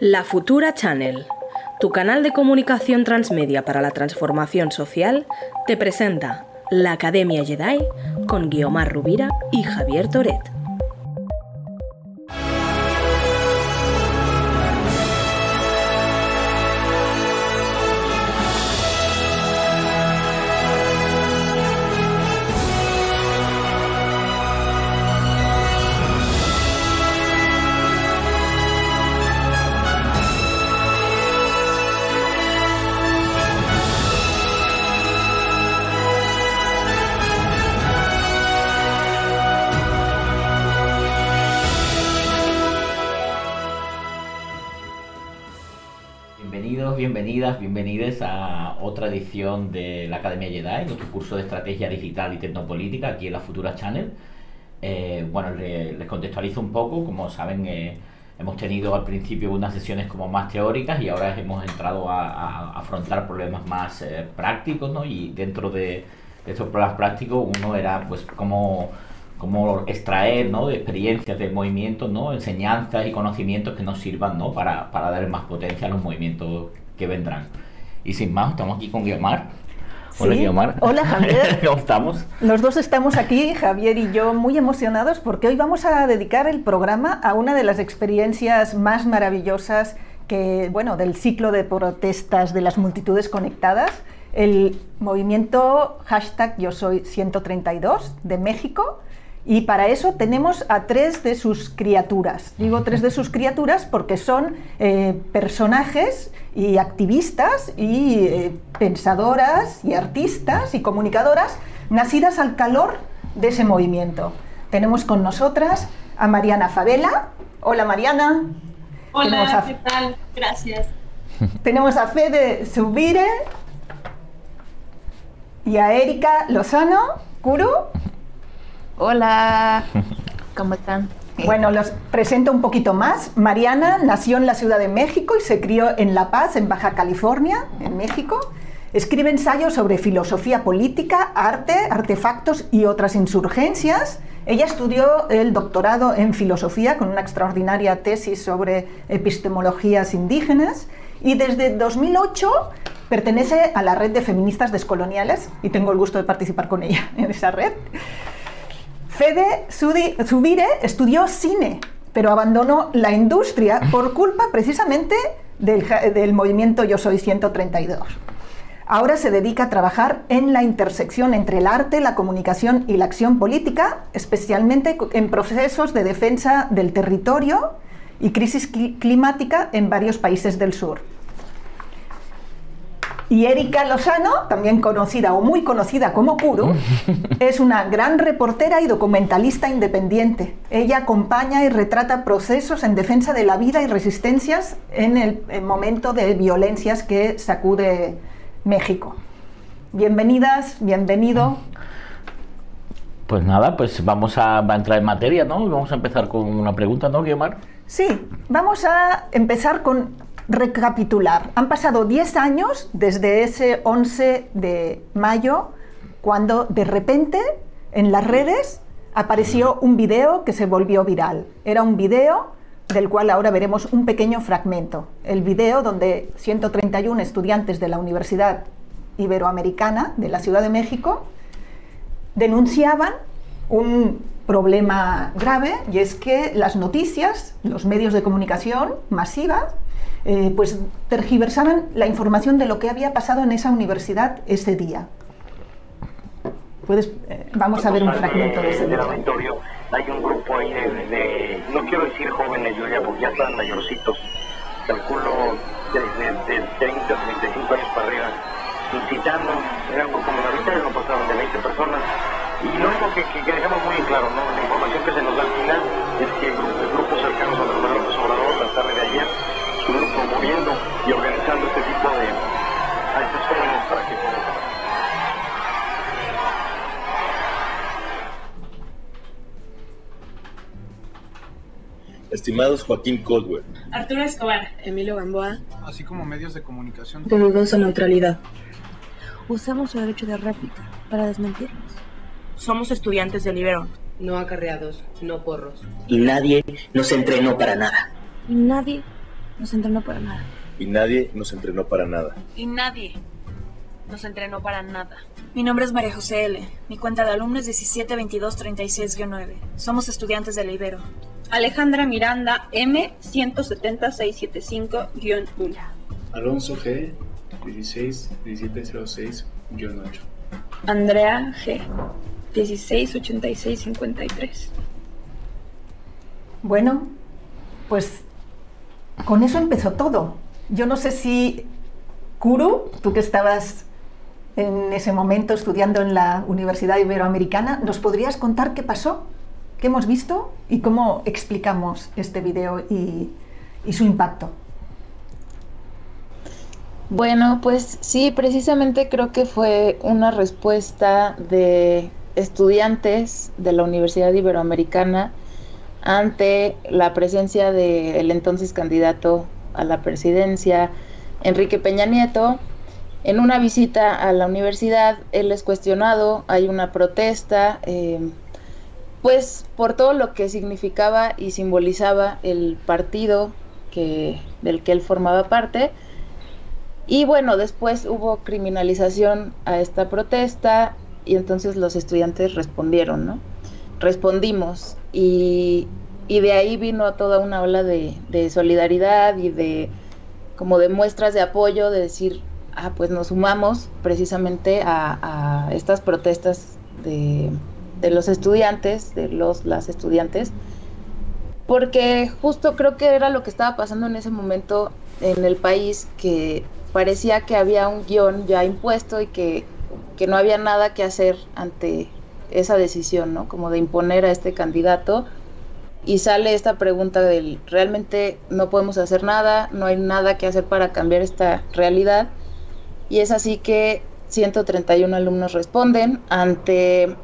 La Futura Channel, tu canal de comunicación transmedia para la transformación social, te presenta la Academia Jedi con Guiomar Rubira y Javier Toret. Bienvenidos a otra edición de la Academia Jedi, nuestro curso de estrategia digital y tecnopolítica aquí en la Futura Channel. Eh, bueno, le- les contextualizo un poco, como saben, eh, hemos tenido al principio unas sesiones como más teóricas y ahora hemos entrado a, a afrontar problemas más eh, prácticos, ¿no? Y dentro de, de problemas prácticos uno era pues cómo, cómo extraer ¿no? de experiencias de movimientos, ¿no? enseñanzas y conocimientos que nos sirvan ¿no? para, para dar más potencia a los movimientos que vendrán. Y sin más, estamos aquí con Guiomar. Hola Sí. Guiomar. Hola, Javier. ¿Cómo estamos? Los dos estamos aquí, Javier y yo, muy emocionados porque hoy vamos a dedicar el programa a una de las experiencias más maravillosas que, bueno, del ciclo de protestas de las multitudes conectadas, el movimiento hashtag Yo Soy 132 de México. Y para eso tenemos a tres de sus criaturas. Digo tres de sus criaturas porque son eh, personajes y activistas y eh, pensadoras y artistas y comunicadoras nacidas al calor de ese movimiento. Tenemos con nosotras a Mariana Favela. Hola Mariana. Hola, a- ¿qué tal? Gracias. Tenemos a Fede Subire y a Erika Lozano. Kuru. Hola, ¿cómo están? Bueno, los presento un poquito más. Mariana nació en la Ciudad de México y se crió en La Paz, en Baja California, en México. Escribe ensayos sobre filosofía política, arte, artefactos y otras insurgencias. Ella estudió el doctorado en filosofía con una extraordinaria tesis sobre epistemologías indígenas y desde 2008 pertenece a la red de feministas descoloniales y tengo el gusto de participar con ella en esa red. Fede Zubire estudió cine, pero abandonó la industria por culpa precisamente del, del movimiento Yo Soy 132. Ahora se dedica a trabajar en la intersección entre el arte, la comunicación y la acción política, especialmente en procesos de defensa del territorio y crisis cli- climática en varios países del sur. Y Erika Lozano, también conocida o muy conocida como Kuru, es una gran reportera y documentalista independiente. Ella acompaña y retrata procesos en defensa de la vida y resistencias en el, el momento de violencias que sacude México. Bienvenidas, bienvenido. Pues nada, pues vamos a, va a entrar en materia, ¿no? Vamos a empezar con una pregunta, ¿no, Guiomar? Sí, vamos a empezar con recapitular. Han pasado 10 años desde ese 11 de mayo, cuando de repente en las redes apareció un video que se volvió viral. Era un video del cual ahora veremos un pequeño fragmento. El video donde 131 estudiantes de la Universidad Iberoamericana de la Ciudad de México denunciaban un problema grave y es que las noticias, los medios de comunicación masivas, eh, pues tergiversaban la información de lo que había pasado en esa universidad ese día. Puedes, eh, vamos a ver un fragmento de ese auditorio hay un grupo ahí de, de- no quiero decir jóvenes yo ya porque ya están mayorcitos calculo de, de, de 30 35 años para arriba incitando era un grupo minoritario no pasaban de 20 personas y lo único que, que, que dejamos muy claro ¿no? la información que se nos da al final es que grupos, cercanos a Manuel López Obrador la tarde de ayer estuvieron promoviendo y organizando este tipo de a estos jóvenes para que Estimados Joaquín Caldwell, Arturo Escobar. Emilio Gamboa. así como medios de comunicación. De dudosa neutralidad. Usamos el derecho de réplica para desmentirnos. Somos estudiantes del Ibero. No acarreados, no porros. y nadie nos entrenó para nada. Y nadie nos entrenó para nada. Y nadie nos entrenó para nada. Y nadie nos entrenó para nada. Mi nombre es María José L. Mi cuenta de alumno es 172236-9. Somos estudiantes de la Ibero. Alejandra Miranda M 17675-1. Alonso G 16 1706 8. Andrea G 168653. Bueno, pues con eso empezó todo. Yo no sé si Kuru, tú que estabas en ese momento estudiando en la Universidad Iberoamericana, ¿nos podrías contar qué pasó? ¿Qué hemos visto? ¿Y cómo explicamos este video y, y su impacto? Bueno, pues sí, precisamente creo que fue una respuesta de estudiantes de la Universidad Iberoamericana ante la presencia del entonces candidato a la presidencia, Enrique Peña Nieto. En una visita a la universidad, él es cuestionado, hay una protesta, eh, pues por todo lo que significaba y simbolizaba el partido que, del que él formaba parte. Y bueno, después hubo criminalización a esta protesta y entonces los estudiantes respondieron, ¿no? Respondimos y, y de ahí vino toda una ola de, de, solidaridad y de como de muestras de apoyo, de decir, ah, pues nos sumamos precisamente a, a estas protestas de, de, los estudiantes, de los, las estudiantes, porque justo creo que era lo que estaba pasando en ese momento en el país, que parecía que había un guion ya impuesto y que, que no había nada que hacer ante esa decisión, ¿no? Como de imponer a este candidato y sale esta pregunta del realmente no podemos hacer nada, no hay nada que hacer para cambiar esta realidad. Y es así que 131 alumnos responden ante,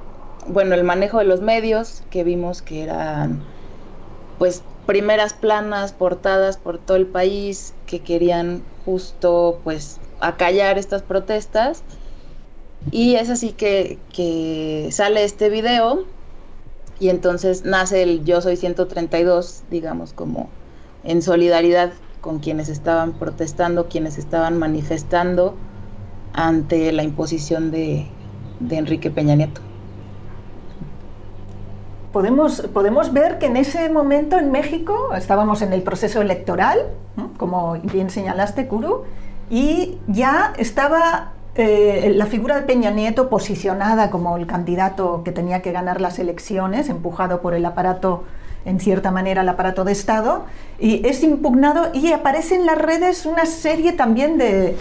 bueno, el manejo de los medios, que vimos que eran, pues, primeras planas, portadas por todo el país, que querían justo, pues, acallar estas protestas. Y es así que, sale este video y entonces nace el Yo Soy 132, digamos, como en solidaridad con quienes estaban protestando, quienes estaban manifestando ante la imposición de, Enrique Peña Nieto. Podemos, podemos ver que en ese momento en México estábamos en el proceso electoral, como bien señalaste, Kuru, y ya estaba eh, la figura de Peña Nieto posicionada como el candidato que tenía que ganar las elecciones, empujado por el aparato, en cierta manera, el aparato de Estado, y es impugnado y aparece en las redes una serie también de,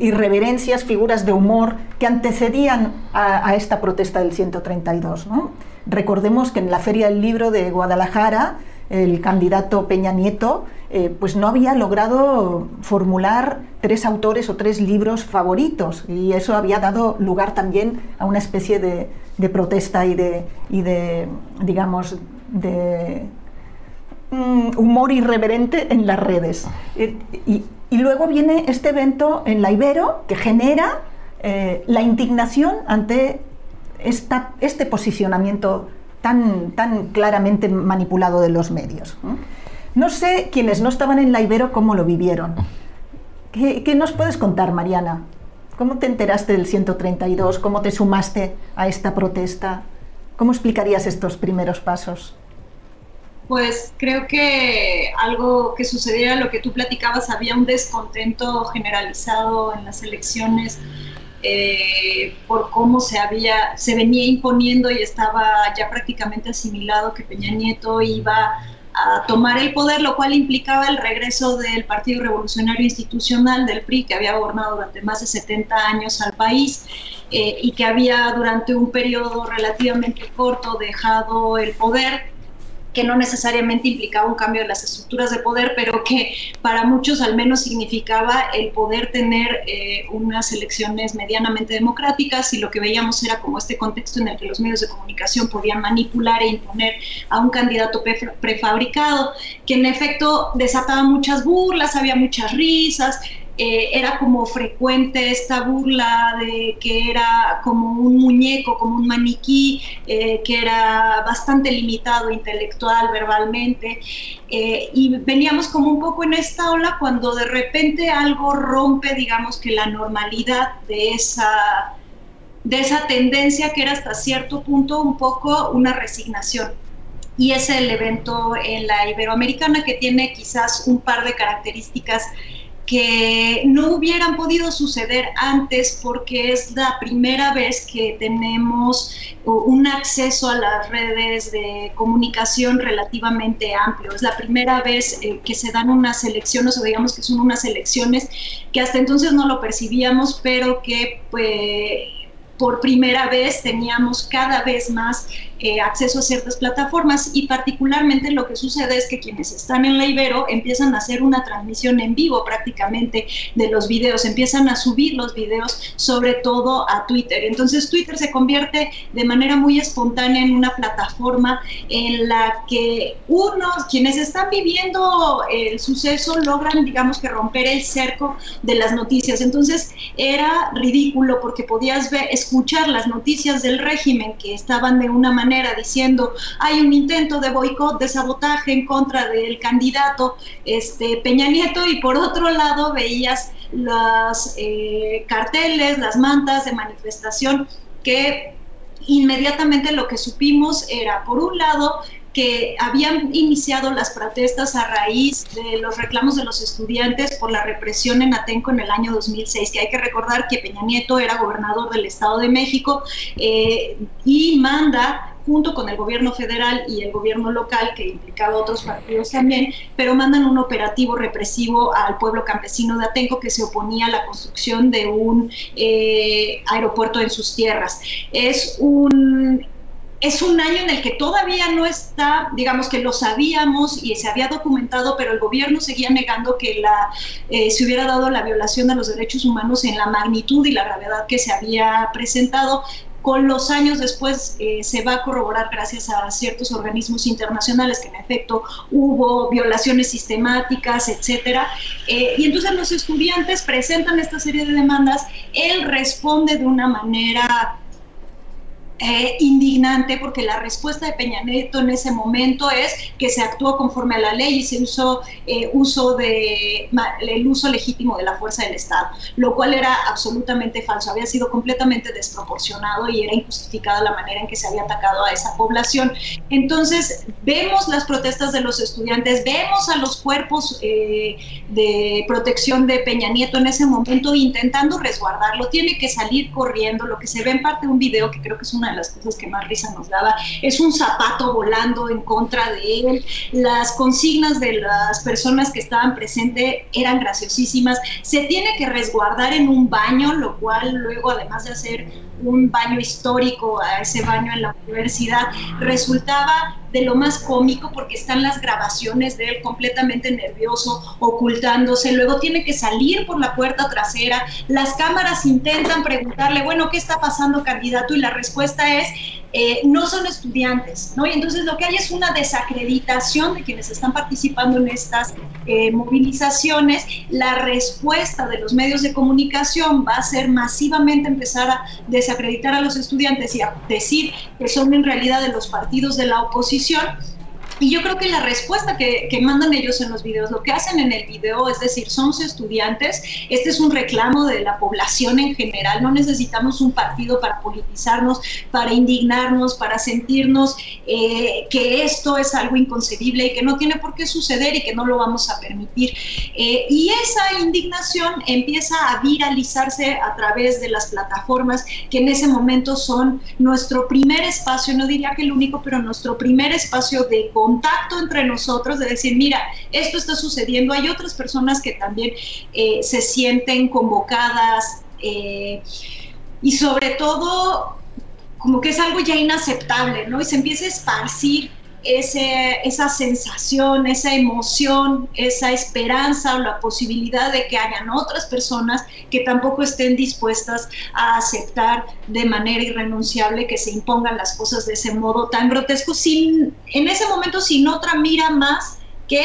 irreverencias, figuras de humor que antecedían a, esta protesta del 132. ¿no? Recordemos que en la Feria del Libro de Guadalajara, el candidato Peña Nieto eh, pues no había logrado formular tres autores o tres libros favoritos y eso había dado lugar también a una especie de, protesta y de, y de, digamos, de um, humor irreverente en las redes. Y, y, luego viene este evento en la Ibero que genera eh, la indignación ante esta, este posicionamiento tan, tan claramente manipulado de los medios. No sé quienes no estaban en la Ibero cómo lo vivieron. ¿Qué, ¿Qué, nos puedes contar, Mariana? ¿Cómo te enteraste del 132? ¿Cómo te sumaste a esta protesta? ¿Cómo explicarías estos primeros pasos? Pues creo que algo que sucediera, lo que tú platicabas, había un descontento generalizado en las elecciones eh, por cómo se había, se venía imponiendo y estaba ya prácticamente asimilado que Peña Nieto iba a tomar el poder, lo cual implicaba el regreso del Partido Revolucionario Institucional del PRI, que había gobernado durante más de 70 años al país eh, y que había durante un periodo relativamente corto dejado el poder que no necesariamente implicaba un cambio de las estructuras de poder, pero que para muchos al menos significaba el poder tener eh, unas elecciones medianamente democráticas y lo que veíamos era como este contexto en el que los medios de comunicación podían manipular e imponer a un candidato prefabricado, que en efecto desataba muchas burlas, había muchas risas, eh, era como frecuente esta burla de que era como un muñeco, como un maniquí, eh, que era bastante limitado intelectual, verbalmente, eh, y veníamos como un poco en esta ola cuando de repente algo rompe, digamos que la normalidad de esa de esa tendencia que era hasta cierto punto un poco una resignación. Y es el evento en la Iberoamericana que tiene quizás un par de características que no hubieran podido suceder antes porque es la primera vez que tenemos un acceso a las redes de comunicación relativamente amplio. Es la primera vez eh, que se dan unas elecciones o digamos que son unas elecciones que hasta entonces no lo percibíamos, pero que pues, por primera vez teníamos cada vez más eh, acceso a ciertas plataformas y particularmente lo que sucede es que quienes están en la Ibero empiezan a hacer una transmisión en vivo prácticamente de los videos, empiezan a subir los videos sobre todo a Twitter. Entonces Twitter se convierte de manera muy espontánea en una plataforma en la que unos, quienes están viviendo el suceso, logran digamos que romper el cerco de las noticias. Entonces era ridículo porque podías ver, escuchar las noticias del régimen que estaban de una manera diciendo hay un intento de boicot, de sabotaje en contra del candidato este, Peña Nieto y por otro lado veías los eh, carteles, las mantas de manifestación que inmediatamente lo que supimos era, por un lado, que habían iniciado las protestas a raíz de los reclamos de los estudiantes por la represión en Atenco en el año 2006, que hay que recordar que Peña Nieto era gobernador del Estado de México eh, y manda junto con el gobierno federal y el gobierno local, que implicaba otros partidos también, pero mandan un operativo represivo al pueblo campesino de Atenco que se oponía a la construcción de un eh, aeropuerto en sus tierras. Es un es un año en el que todavía no está, digamos que lo sabíamos y se había documentado, pero el gobierno seguía negando que eh, se hubiera dado la violación de los derechos humanos en la magnitud y la gravedad que se había presentado con los años después eh, se va a corroborar gracias a ciertos organismos internacionales que en efecto hubo violaciones sistemáticas, etcétera. Eh, y entonces los estudiantes presentan esta serie de demandas, él responde de una manera eh, indignante porque la respuesta de Peña Nieto en ese momento es que se actuó conforme a la ley y se usó eh, uso de el uso legítimo de la fuerza del Estado, lo cual era absolutamente falso, había sido completamente desproporcionado y era injustificada la manera en que se había atacado a esa población. Entonces vemos las protestas de los estudiantes, vemos a los cuerpos eh, de protección de Peña Nieto en ese momento intentando resguardarlo, tiene que salir corriendo, lo que se ve en parte de un video que creo que es una de las cosas que más risa nos daba, es un zapato volando en contra de él, las consignas de las personas que estaban presentes eran graciosísimas, se tiene que resguardar en un baño, lo cual luego además de hacer un baño histórico a ese baño en la universidad, resultaba de lo más cómico porque están las grabaciones de él completamente nervioso, ocultándose, luego tiene que salir por la puerta trasera, las cámaras intentan preguntarle, bueno, ¿qué está pasando candidato? Y la respuesta es, eh, no son estudiantes, ¿no? Y entonces lo que hay es una desacreditación de quienes están participando en estas eh, movilizaciones. La respuesta de los medios de comunicación va a ser masivamente empezar a desacreditar a los estudiantes y a decir que son en realidad de los partidos de la oposición y yo creo que la respuesta que, mandan ellos en los videos, lo que hacen en el video, es decir, somos estudiantes, este es un reclamo de la población en general, no necesitamos un partido para politizarnos, para indignarnos, para sentirnos eh, que esto es algo inconcebible y que no tiene por qué suceder y que no lo vamos a permitir. Eh, y esa indignación empieza a viralizarse a través de las plataformas que en ese momento son nuestro primer espacio, no diría que el único, pero nuestro primer espacio de contacto entre nosotros, de decir, mira, esto está sucediendo, hay otras personas que también eh, se sienten convocadas eh, y sobre todo como que es algo ya inaceptable, ¿no? Y se empieza a esparcir esa sensación, esa emoción, esa esperanza o la posibilidad de que hayan otras personas que tampoco estén dispuestas a aceptar de manera irrenunciable que se impongan las cosas de ese modo tan grotesco, sin, en ese momento sin otra mira más que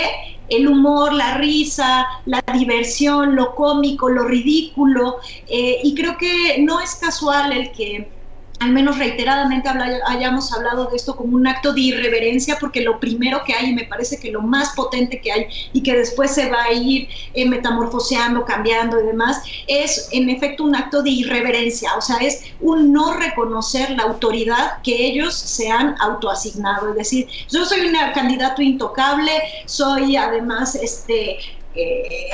el humor, la risa, la diversión, lo cómico, lo ridículo, eh, y creo que no es casual el que al menos reiteradamente hayamos hablado de esto como un acto de irreverencia, porque lo primero que hay, y me parece que lo más potente que hay, y que después se va a ir eh, metamorfoseando, cambiando y demás, es en efecto un acto de irreverencia, o sea, es un no reconocer la autoridad que ellos se han autoasignado. Es decir, yo soy un candidato intocable, soy además este eh,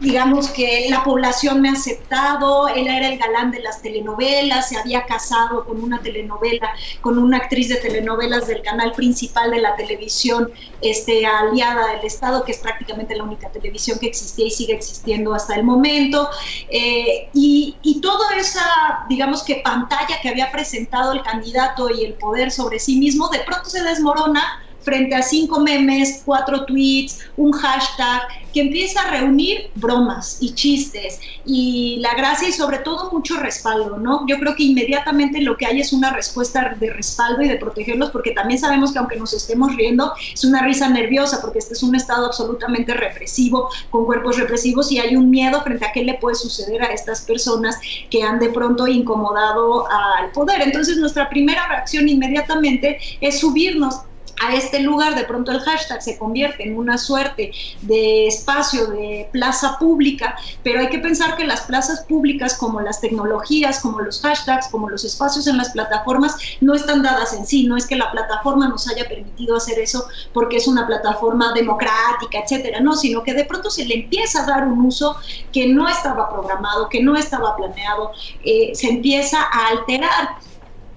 digamos que la población me ha aceptado, él era el galán de las telenovelas, se había casado con una telenovela, con una actriz de telenovelas del canal principal de la televisión este, aliada del Estado, que es prácticamente la única televisión que existía y sigue existiendo hasta el momento. Eh, y, y toda esa, digamos que pantalla que había presentado el candidato y el poder sobre sí mismo, de pronto se desmorona frente a cinco memes, cuatro tweets, un hashtag, que empieza a reunir bromas y chistes y la gracia y sobre todo mucho respaldo, ¿no? Yo creo que inmediatamente lo que hay es una respuesta de respaldo y de protegerlos porque también sabemos que aunque nos estemos riendo, es una risa nerviosa porque este es un estado absolutamente represivo, con cuerpos represivos y hay un miedo frente a qué le puede suceder a estas personas que han de pronto incomodado al poder. Entonces nuestra primera reacción inmediatamente es subirnos a este lugar, de pronto el hashtag se convierte en una suerte de espacio de plaza pública, pero hay que pensar que las plazas públicas como las tecnologías, como los hashtags, como los espacios en las plataformas, no están dadas en sí, no es que la plataforma nos haya permitido hacer eso porque es una plataforma democrática, etcétera, no, sino que de pronto se le empieza a dar un uso que no estaba programado, que no estaba planeado, eh, se empieza a alterar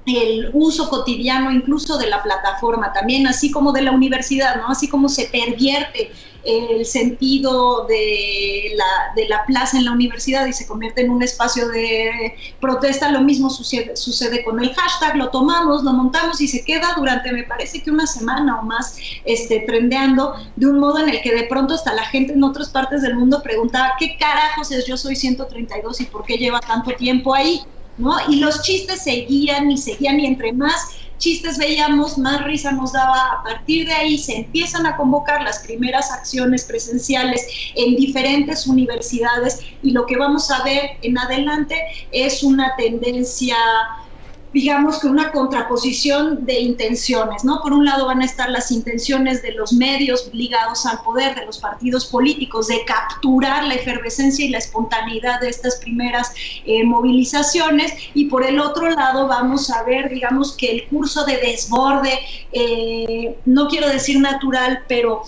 el uso cotidiano incluso de la plataforma también, así como de la universidad, ¿no? Así como se pervierte el sentido de la, de la plaza en la universidad y se convierte en un espacio de protesta, lo mismo sucede, sucede con el hashtag, lo tomamos, lo montamos y se queda durante, me parece que una semana o más, este, trendeando de un modo en el que de pronto hasta la gente en otras partes del mundo preguntaba, ¿qué carajos es yo soy 132 y por qué lleva tanto tiempo ahí? Y los chistes seguían y seguían y entre más chistes veíamos, más risa nos daba. A partir de ahí se empiezan a convocar las primeras acciones presenciales en diferentes universidades y lo que vamos a ver en adelante es una tendencia digamos que una contraposición de intenciones, ¿no? Por un lado van a estar las intenciones de los medios ligados al poder, de los partidos políticos, de capturar la efervescencia y la espontaneidad de estas primeras eh, movilizaciones, y por el otro lado vamos a ver, digamos, que el curso de desborde, eh, no quiero decir natural, pero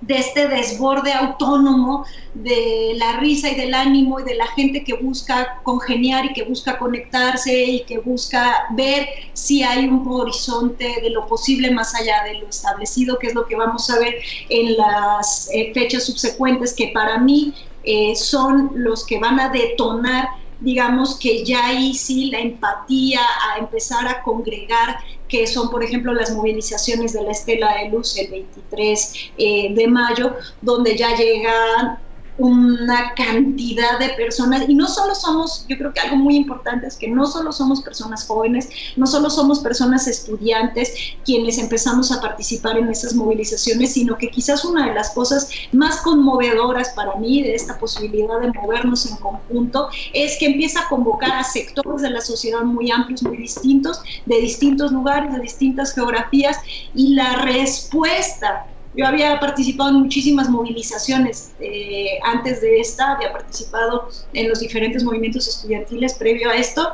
de este desborde autónomo de la risa y del ánimo y de la gente que busca congeniar y que busca conectarse y que busca ver si hay un horizonte de lo posible más allá de lo establecido, que es lo que vamos a ver en las eh, fechas subsecuentes, que para mí eh, son los que van a detonar digamos que ya ahí sí la empatía a empezar a congregar que son, por ejemplo, las movilizaciones de la Estela de Luz el 23 eh, de mayo, donde ya llegan una cantidad de personas y no solo somos, yo creo que algo muy importante es que no solo somos personas jóvenes, no solo somos personas estudiantes quienes empezamos a participar en esas movilizaciones, sino que quizás una de las cosas más conmovedoras para mí de esta posibilidad de movernos en conjunto es que empieza a convocar a sectores de la sociedad muy amplios, muy distintos, de distintos lugares, de distintas geografías y la respuesta yo había participado en muchísimas movilizaciones eh, antes de esta, había participado en los diferentes movimientos estudiantiles previo a esto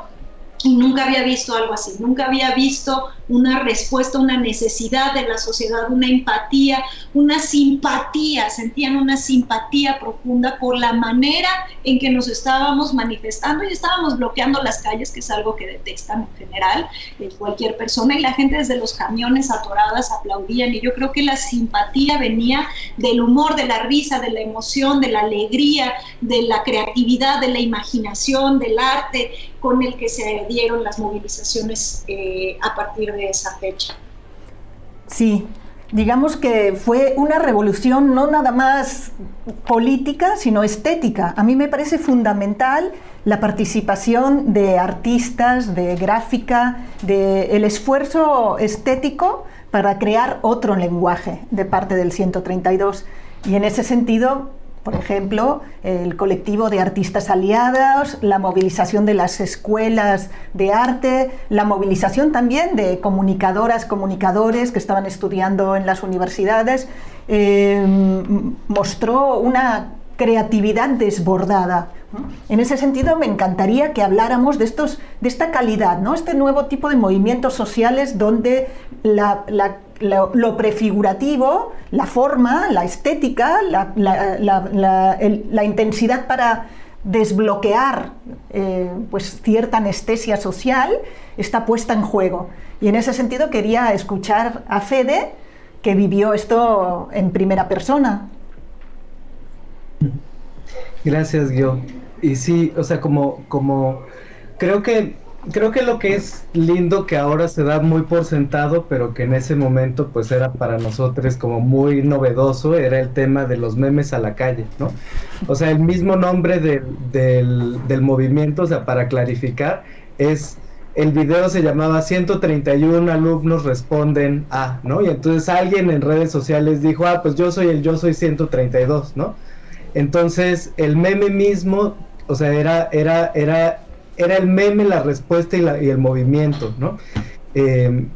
y nunca había visto algo así, nunca había visto una respuesta, una necesidad de la sociedad, una empatía, una simpatía, sentían una simpatía profunda por la manera en que nos estábamos manifestando y estábamos bloqueando las calles, que es algo que detestan en general cualquier persona, y la gente desde los camiones atoradas aplaudían, y yo creo que la simpatía venía del humor, de la risa, de la emoción, de la alegría, de la creatividad, de la imaginación, del arte con el que se dieron las movilizaciones eh, a partir de esa fecha. Sí, digamos que fue una revolución no nada más política, sino estética. A mí me parece fundamental la participación de artistas, de gráfica, de el esfuerzo estético para crear otro lenguaje de parte del 132. Y en ese sentido, por ejemplo, el colectivo de artistas aliados, la movilización de las escuelas de arte, la movilización también de comunicadoras, comunicadores que estaban estudiando en las universidades, eh, mostró una creatividad desbordada. En ese sentido, me encantaría que habláramos de, estos, de esta calidad, ¿no? este nuevo tipo de movimientos sociales donde lo, prefigurativo, la forma, la estética, la, intensidad para desbloquear eh, pues cierta anestesia social está puesta en juego. Y en ese sentido quería escuchar a Fede, que vivió esto en primera persona. Gracias, Gio. Y sí, o sea, como, como, creo que, creo que lo que es lindo que ahora se da muy por sentado, pero que en ese momento pues era para nosotros como muy novedoso, era el tema de los memes a la calle, ¿no? O sea, el mismo nombre del, del movimiento, o sea, para clarificar, es el video se llamaba 131 alumnos responden a, ¿no? Y entonces alguien en redes sociales dijo, ah, pues yo soy el yo soy 132, ¿no? Entonces, el meme mismo, o sea, era, era, era, era el meme, la respuesta y, la, y el movimiento, ¿no? Em,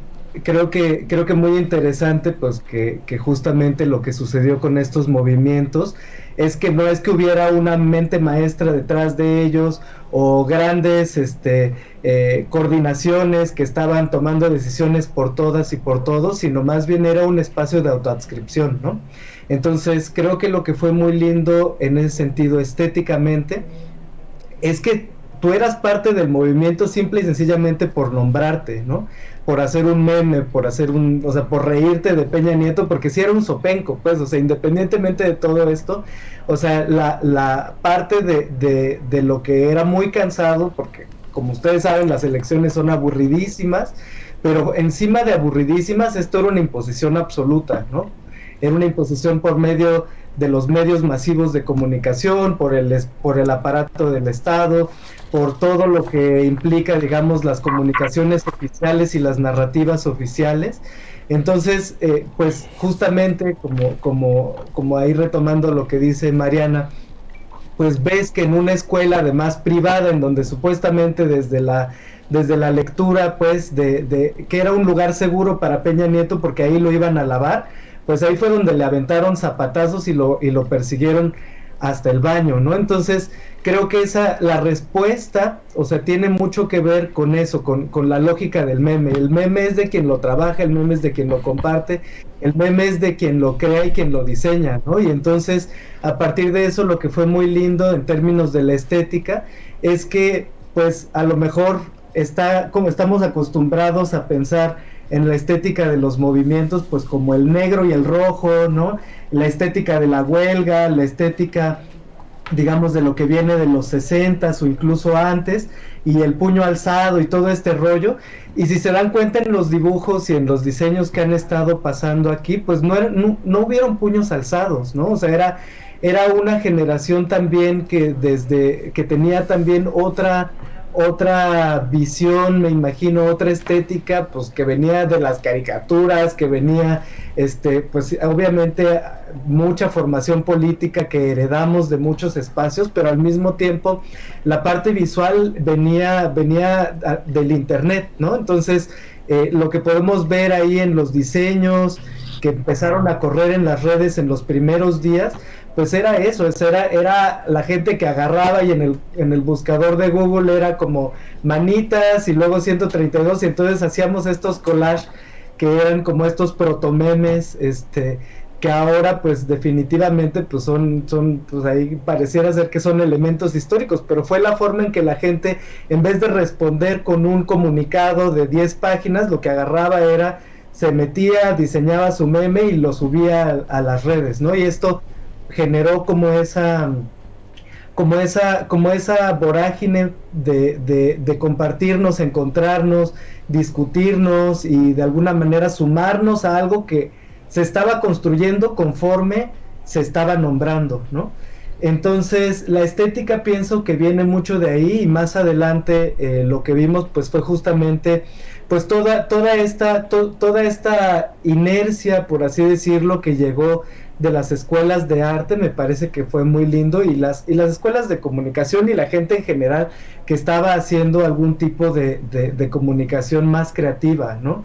creo que, creo que muy interesante, pues, que, justamente lo que sucedió con estos movimientos es que no es que hubiera una mente maestra detrás de ellos o grandes este, eh, coordinaciones que estaban tomando decisiones por todas y por todos, sino más bien era un espacio de autoadscripción, ¿no? Entonces creo que lo que fue muy lindo en ese sentido estéticamente es que tú eras parte del movimiento simple y sencillamente por nombrarte, ¿no? Por hacer un meme, por hacer un, o sea, por reírte de Peña Nieto, porque si era un sopenco, pues, o sea, independientemente de todo esto, o sea, la, la parte de, de, de lo que era muy cansado, porque como ustedes saben, las elecciones son aburridísimas, pero encima de aburridísimas, esto era una imposición absoluta, ¿no? era una imposición por medio de los medios masivos de comunicación, por el, por el aparato del Estado, por todo lo que implica, digamos, las comunicaciones oficiales y las narrativas oficiales. Entonces, eh, pues justamente como, como, como ahí retomando lo que dice Mariana, pues ves que en una escuela además privada, en donde supuestamente desde la desde la lectura, pues, de, de, que era un lugar seguro para Peña Nieto porque ahí lo iban a lavar, pues ahí fue donde le aventaron zapatazos y lo, y lo persiguieron hasta el baño, ¿no? Entonces, creo que esa, la respuesta, o sea, tiene mucho que ver con eso, con, con, la lógica del meme. El meme es de quien lo trabaja, el meme es de quien lo comparte, el meme es de quien lo crea y quien lo diseña, ¿no? Y entonces, a partir de eso, lo que fue muy lindo en términos de la estética es que, pues, a lo mejor está, como estamos acostumbrados a pensar, en la estética de los movimientos, pues como el negro y el rojo, ¿no? La estética de la huelga, la estética, digamos, de lo que viene de los 60 o incluso antes, y el puño alzado y todo este rollo. Y si se dan cuenta en los dibujos y en los diseños que han estado pasando aquí, pues no, no, no hubieron puños alzados, ¿no? O sea, era, era una generación también que desde, que tenía también otra otra visión, me imagino, otra estética, pues que venía de las caricaturas, que venía, este, pues obviamente mucha formación política que heredamos de muchos espacios, pero al mismo tiempo la parte visual venía, venía del internet, ¿no? Entonces, eh, lo que podemos ver ahí en los diseños que empezaron a correr en las redes en los primeros días, pues era eso, era, era la gente que agarraba y en el, en el buscador de Google era como manitas y luego 132 y entonces hacíamos estos collages que eran como estos protomemes, este, que ahora pues definitivamente pues son, son, pues ahí pareciera ser que son elementos históricos, pero fue la forma en que la gente, en vez de responder con un comunicado de 10 páginas, lo que agarraba era, se metía, diseñaba su meme y lo subía a, a las redes, ¿no? Y esto generó como esa como esa, como esa vorágine de, de, compartirnos, encontrarnos, discutirnos y de alguna manera sumarnos a algo que se estaba construyendo conforme se estaba nombrando, ¿no? Entonces, la estética pienso que viene mucho de ahí y más adelante eh, lo que vimos pues fue justamente pues toda, toda, esta, toda esta inercia, por así decirlo, que llegó de las escuelas de arte, me parece que fue muy lindo, y las, y las escuelas de comunicación y la gente en general que estaba haciendo algún tipo de, de comunicación más creativa, ¿no?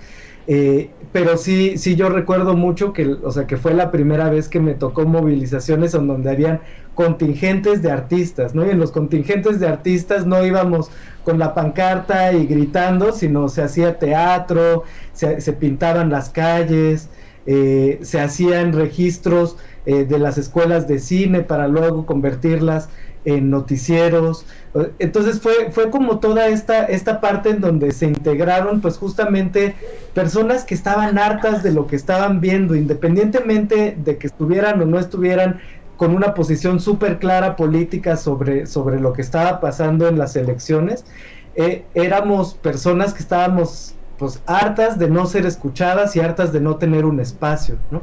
Eh, pero sí, sí yo recuerdo mucho que, o sea, que fue la primera vez que me tocó movilizaciones en donde habían contingentes de artistas, ¿no? Y en los contingentes de artistas no íbamos con la pancarta y gritando, sino se hacía teatro, se, pintaban las calles, eh, se hacían registros eh, de las escuelas de cine para luego convertirlas en noticieros. Entonces fue, fue como toda esta, esta parte en donde se integraron pues justamente personas que estaban hartas de lo que estaban viendo, independientemente de que estuvieran o no estuvieran con una posición súper clara política sobre, sobre lo que estaba pasando en las elecciones. Eh, éramos personas que estábamos pues hartas de no ser escuchadas y hartas de no tener un espacio, ¿no?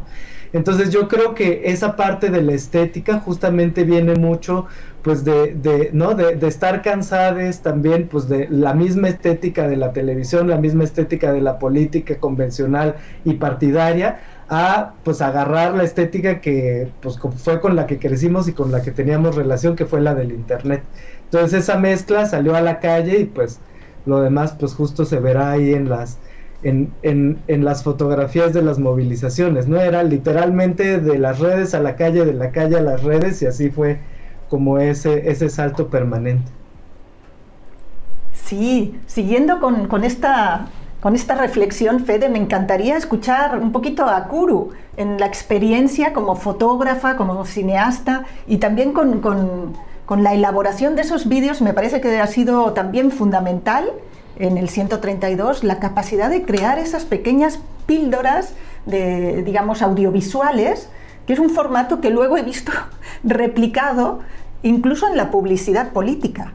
Entonces yo creo que esa parte de la estética justamente viene mucho pues de, de ¿no? De, estar cansadas también pues de la misma estética de la televisión, la misma estética de la política convencional y partidaria a pues agarrar la estética que pues fue con la que crecimos y con la que teníamos relación que fue la del internet. Entonces esa mezcla salió a la calle y pues lo demás pues justo se verá ahí en las en, en, en, las fotografías de las movilizaciones, ¿no? Era literalmente de las redes a la calle, de la calle a las redes y así fue como ese, ese salto permanente. Sí, siguiendo con, con, esta, con esta reflexión, Fede, me encantaría escuchar un poquito a Kuru en la experiencia como fotógrafa, como cineasta y también con, con, con la elaboración de esos vídeos, me parece que ha sido también fundamental en el 132 la capacidad de crear esas pequeñas píldoras de, digamos, audiovisuales, que es un formato que luego he visto replicado incluso en la publicidad política,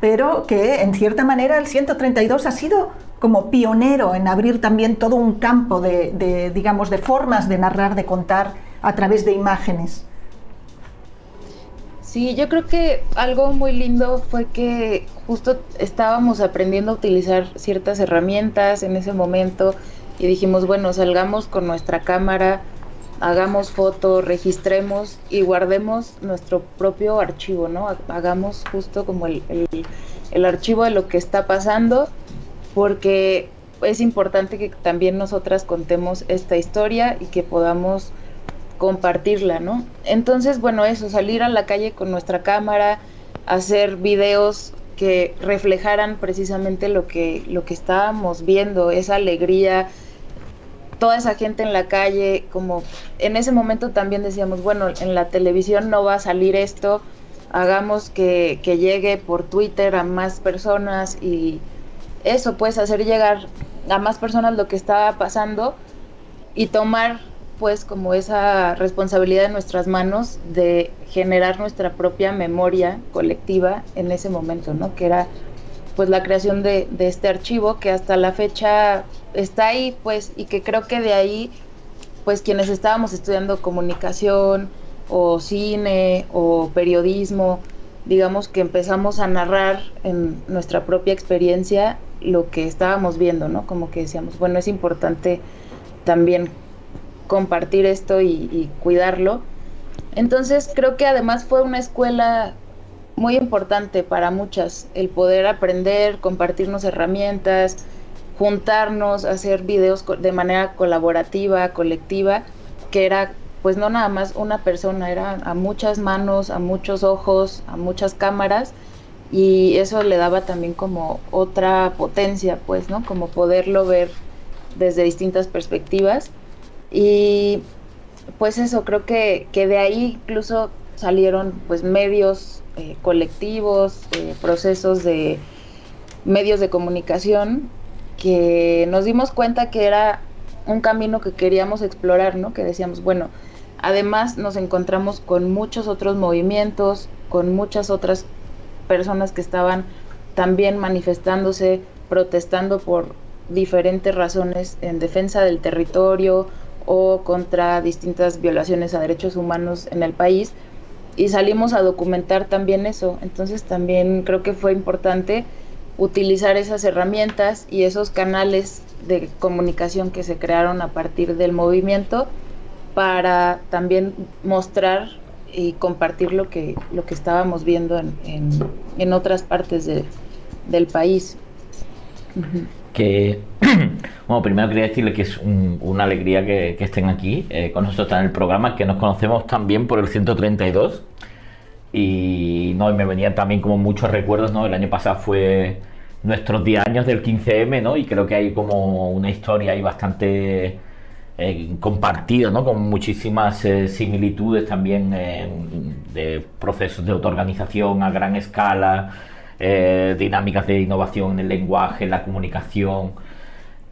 pero que en cierta manera el 132 ha sido como pionero en abrir también todo un campo de, de digamos, de formas de narrar, de contar a través de imágenes. Sí, yo creo que algo muy lindo fue que justo estábamos aprendiendo a utilizar ciertas herramientas en ese momento y dijimos, bueno, salgamos con nuestra cámara, hagamos fotos, registremos y guardemos nuestro propio archivo, ¿no? Hagamos justo como el, el archivo de lo que está pasando, porque es importante que también nosotras contemos esta historia y que podamos compartirla, ¿no? Entonces, bueno, eso, salir a la calle con nuestra cámara, hacer videos que reflejaran precisamente lo que, lo que estábamos viendo, esa alegría, toda esa gente en la calle, como en ese momento también decíamos, bueno, en la televisión no va a salir esto, hagamos que, que llegue por Twitter a más personas y eso, pues hacer llegar a más personas lo que estaba pasando y tomar pues como esa responsabilidad en nuestras manos de generar nuestra propia memoria colectiva en ese momento, ¿no? Que era pues la creación de, de, este archivo que hasta la fecha está ahí, pues, y que creo que de ahí, pues quienes estábamos estudiando comunicación o cine o periodismo, digamos que empezamos a narrar en nuestra propia experiencia lo que estábamos viendo, ¿no? Como que decíamos, bueno, es importante también compartir esto y, cuidarlo. Entonces creo que además fue una escuela muy importante para muchas, el poder aprender, compartirnos herramientas, juntarnos, hacer videos de manera colaborativa, colectiva, que era pues no nada más una persona, era a muchas manos, a muchos ojos, a muchas cámaras y eso le daba también como otra potencia, pues, ¿no? Como poderlo ver desde distintas perspectivas y pues eso, creo que, que de ahí incluso salieron pues medios eh, colectivos, eh, procesos de medios de comunicación que nos dimos cuenta que era un camino que queríamos explorar, ¿no? Que decíamos, bueno, además nos encontramos con muchos otros movimientos, con muchas otras personas que estaban también manifestándose, protestando por diferentes razones en defensa del territorio o contra distintas violaciones a derechos humanos en el país. Y salimos a documentar también eso. Entonces también creo que fue importante utilizar esas herramientas y esos canales de comunicación que se crearon a partir del movimiento para también mostrar y compartir lo que, lo que estábamos viendo en, en, otras partes de, del país. Que, bueno, primero quería decirle que es una alegría que, estén aquí eh, con nosotros en el programa, que nos conocemos también por el 132 y no me venían también como muchos recuerdos, ¿no? El año pasado fue nuestros 10 años del 15M, ¿no? Y creo que hay como una historia ahí bastante eh, compartida, ¿no? Con muchísimas eh, similitudes también de procesos de autoorganización a gran escala, dinámicas de innovación en el lenguaje, en la comunicación.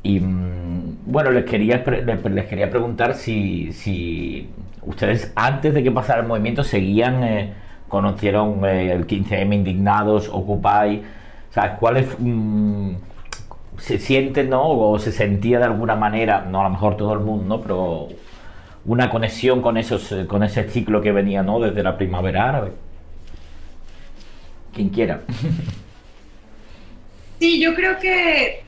Y mm, bueno, les quería, les, quería preguntar si, si, ustedes antes de que pasara el movimiento seguían, conocieron el 15M Indignados, Occupy, o sea, ¿cuáles mm, se siente, ¿no? O se sentía de alguna manera, no a lo mejor todo el mundo, ¿no? Pero una conexión con esos, eh, con ese ciclo que venía, ¿no? Desde la primavera árabe. Quien quiera. Sí, yo creo que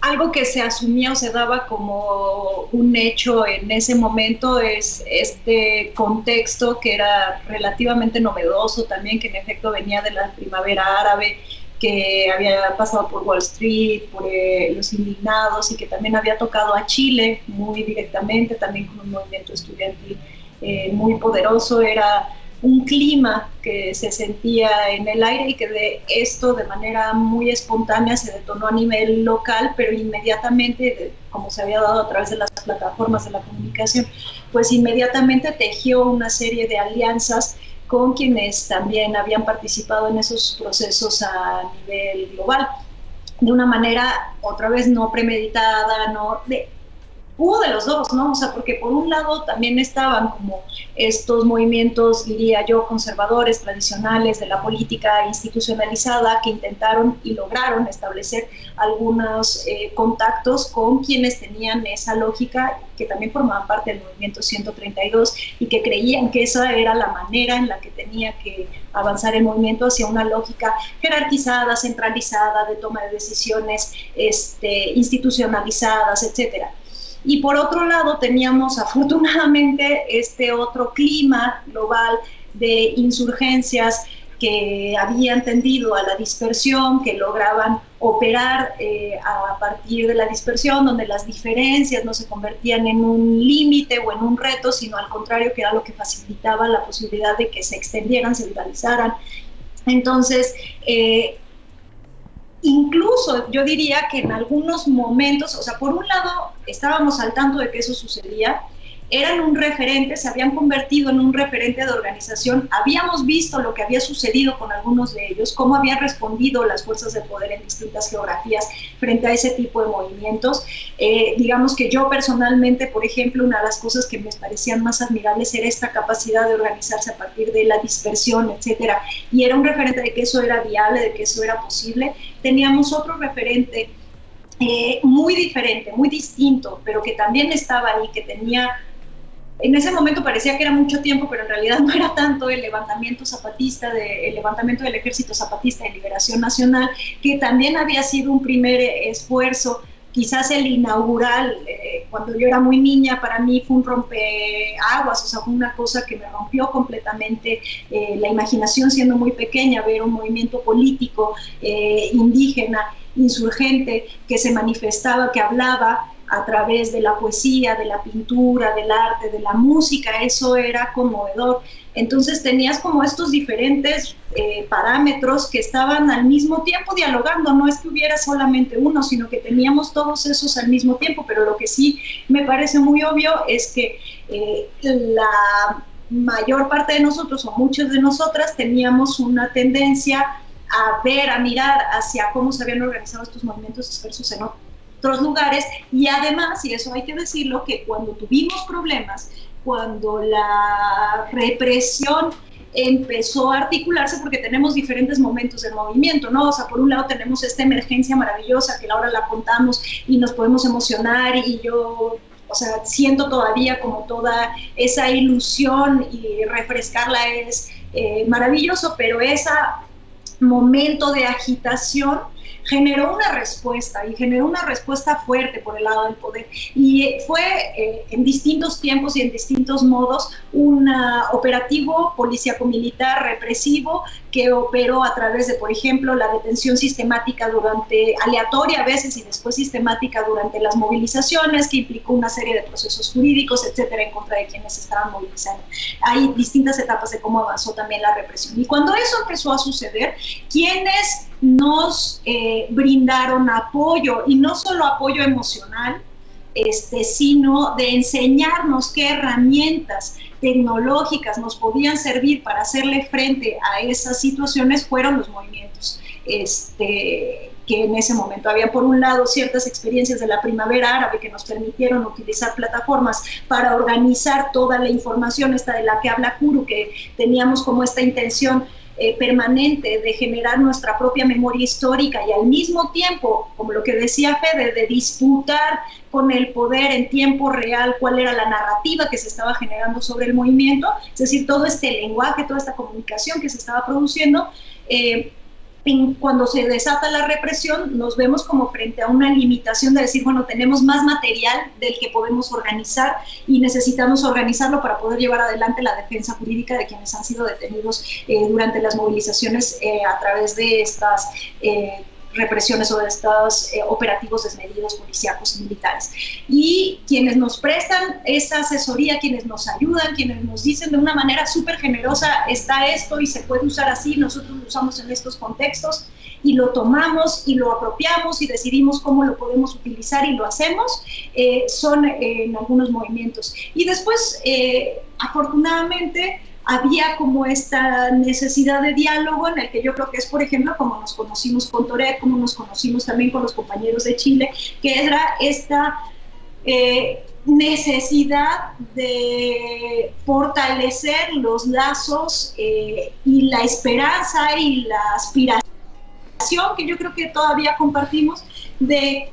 algo que se asumía o se daba como un hecho en ese momento es este contexto que era relativamente novedoso también, que en efecto venía de la primavera árabe que había pasado por Wall Street, por eh, los indignados y que también había tocado a Chile muy directamente, también con un movimiento estudiantil eh, muy poderoso. Era un clima que se sentía en el aire y que de esto de manera muy espontánea se detonó a nivel local, pero inmediatamente, como se había dado a través de las plataformas de la comunicación, pues inmediatamente tejió una serie de alianzas con quienes también habían participado en esos procesos a nivel global, de una manera otra vez no premeditada, no de, hubo de los dos, ¿no? O sea, porque por un lado también estaban como estos movimientos, diría yo, conservadores, tradicionales de la política institucionalizada que intentaron y lograron establecer algunos eh, contactos con quienes tenían esa lógica que también formaban parte del movimiento 132 y que creían que esa era la manera en la que tenía que avanzar el movimiento hacia una lógica jerarquizada, centralizada, de toma de decisiones este, institucionalizadas, etcétera. Y por otro lado teníamos afortunadamente este otro clima global de insurgencias que habían tendido a la dispersión, que lograban operar eh, a partir de la dispersión, donde las diferencias no se convertían en un límite o en un reto, sino al contrario, que era lo que facilitaba la posibilidad de que se extendieran, se viralizaran. Entonces, eh, incluso yo diría que en algunos momentos, o sea, por un lado estábamos al tanto de que eso sucedía, eran un referente, se habían convertido en un referente de organización. Habíamos visto lo que había sucedido con algunos de ellos, cómo habían respondido las fuerzas de poder en distintas geografías frente a ese tipo de movimientos. Eh, digamos que yo personalmente, por ejemplo, una de las cosas que me parecían más admirables era esta capacidad de organizarse a partir de la dispersión, etcétera. Y era un referente de que eso era viable, de que eso era posible. Teníamos otro referente. Eh, muy diferente, muy distinto, pero que también estaba ahí, que tenía en ese momento parecía que era mucho tiempo, pero en realidad no era tanto el levantamiento zapatista, de, el levantamiento del ejército zapatista de liberación nacional, que también había sido un primer esfuerzo, quizás el inaugural, eh, cuando yo era muy niña, para mí fue un rompeaguas, o sea, fue una cosa que me rompió completamente eh, la imaginación siendo muy pequeña, ver un movimiento político eh, indígena, insurgente, que se manifestaba, que hablaba a través de la poesía, de la pintura, del arte, de la música, eso era conmovedor. Entonces tenías como estos diferentes eh, parámetros que estaban al mismo tiempo dialogando, no es que hubiera solamente uno, sino que teníamos todos esos al mismo tiempo, pero lo que sí me parece muy obvio es que eh, la mayor parte de nosotros o muchas de nosotras teníamos una tendencia a ver, a mirar hacia cómo se habían organizado estos movimientos dispersos en otros lugares y además, y eso hay que decirlo, que cuando tuvimos problemas, cuando la represión empezó a articularse porque tenemos diferentes momentos del movimiento, ¿no? O sea, por un lado tenemos esta emergencia maravillosa que ahora la contamos y nos podemos emocionar y yo o sea, siento todavía como toda esa ilusión y refrescarla es eh, maravilloso, pero ese momento de agitación generó una respuesta y generó una respuesta fuerte por el lado del poder. Y fue eh, en distintos tiempos y en distintos modos un operativo policíaco-militar represivo que operó a través de, por ejemplo, la detención sistemática durante, aleatoria a veces y después sistemática durante las movilizaciones, que implicó una serie de procesos jurídicos, etcétera, en contra de quienes estaban movilizando. Hay distintas etapas de cómo avanzó también la represión. Y cuando eso empezó a suceder, quienes nos eh, brindaron apoyo, y no solo apoyo emocional, este, sino de enseñarnos qué herramientas tecnológicas nos podían servir para hacerle frente a esas situaciones fueron los movimientos. Este, que en ese momento había por un lado ciertas experiencias de la primavera árabe que nos permitieron utilizar plataformas para organizar toda la información esta de la que habla Kuru, que teníamos como esta intención eh, permanente de generar nuestra propia memoria histórica y al mismo tiempo, como lo que decía Fede, de disputar con el poder en tiempo real cuál era la narrativa que se estaba generando sobre el movimiento, es decir, todo este lenguaje, toda esta comunicación que se estaba produciendo. Eh, cuando se desata la represión, nos vemos como frente a una limitación de decir, bueno, tenemos más material del que podemos organizar y necesitamos organizarlo para poder llevar adelante la defensa jurídica de quienes han sido detenidos eh, durante las movilizaciones eh, a través de estas eh, represiones o de estos eh, operativos desmedidos policíacos y militares. Y quienes nos prestan esa asesoría, quienes nos ayudan, quienes nos dicen de una manera súper generosa, está esto y se puede usar así, nosotros lo usamos en estos contextos y lo tomamos y lo apropiamos y decidimos cómo lo podemos utilizar y lo hacemos, eh, son eh, en algunos movimientos. Y después, afortunadamente, había como esta necesidad de diálogo en el que yo creo que es, por ejemplo, como nos conocimos con Toret, como nos conocimos también con los compañeros de Chile, que era esta eh, necesidad de fortalecer los lazos eh, y la esperanza y la aspiración que yo creo que todavía compartimos de eh,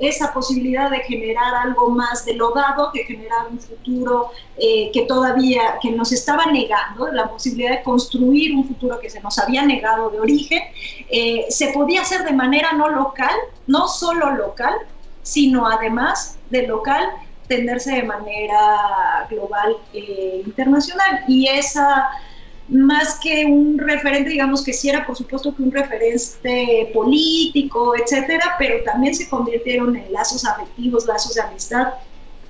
esa posibilidad de generar algo más de lo dado, de generar un futuro eh, que todavía, que nos estaba negando, la posibilidad de construir un futuro que se nos había negado de origen, eh, se podía hacer de manera no local, no solo local, sino además de local, tenderse de manera global e internacional. Y esa más que un referente, digamos que sí era por supuesto que un referente político, etcétera, pero también se convirtieron en lazos afectivos, lazos de amistad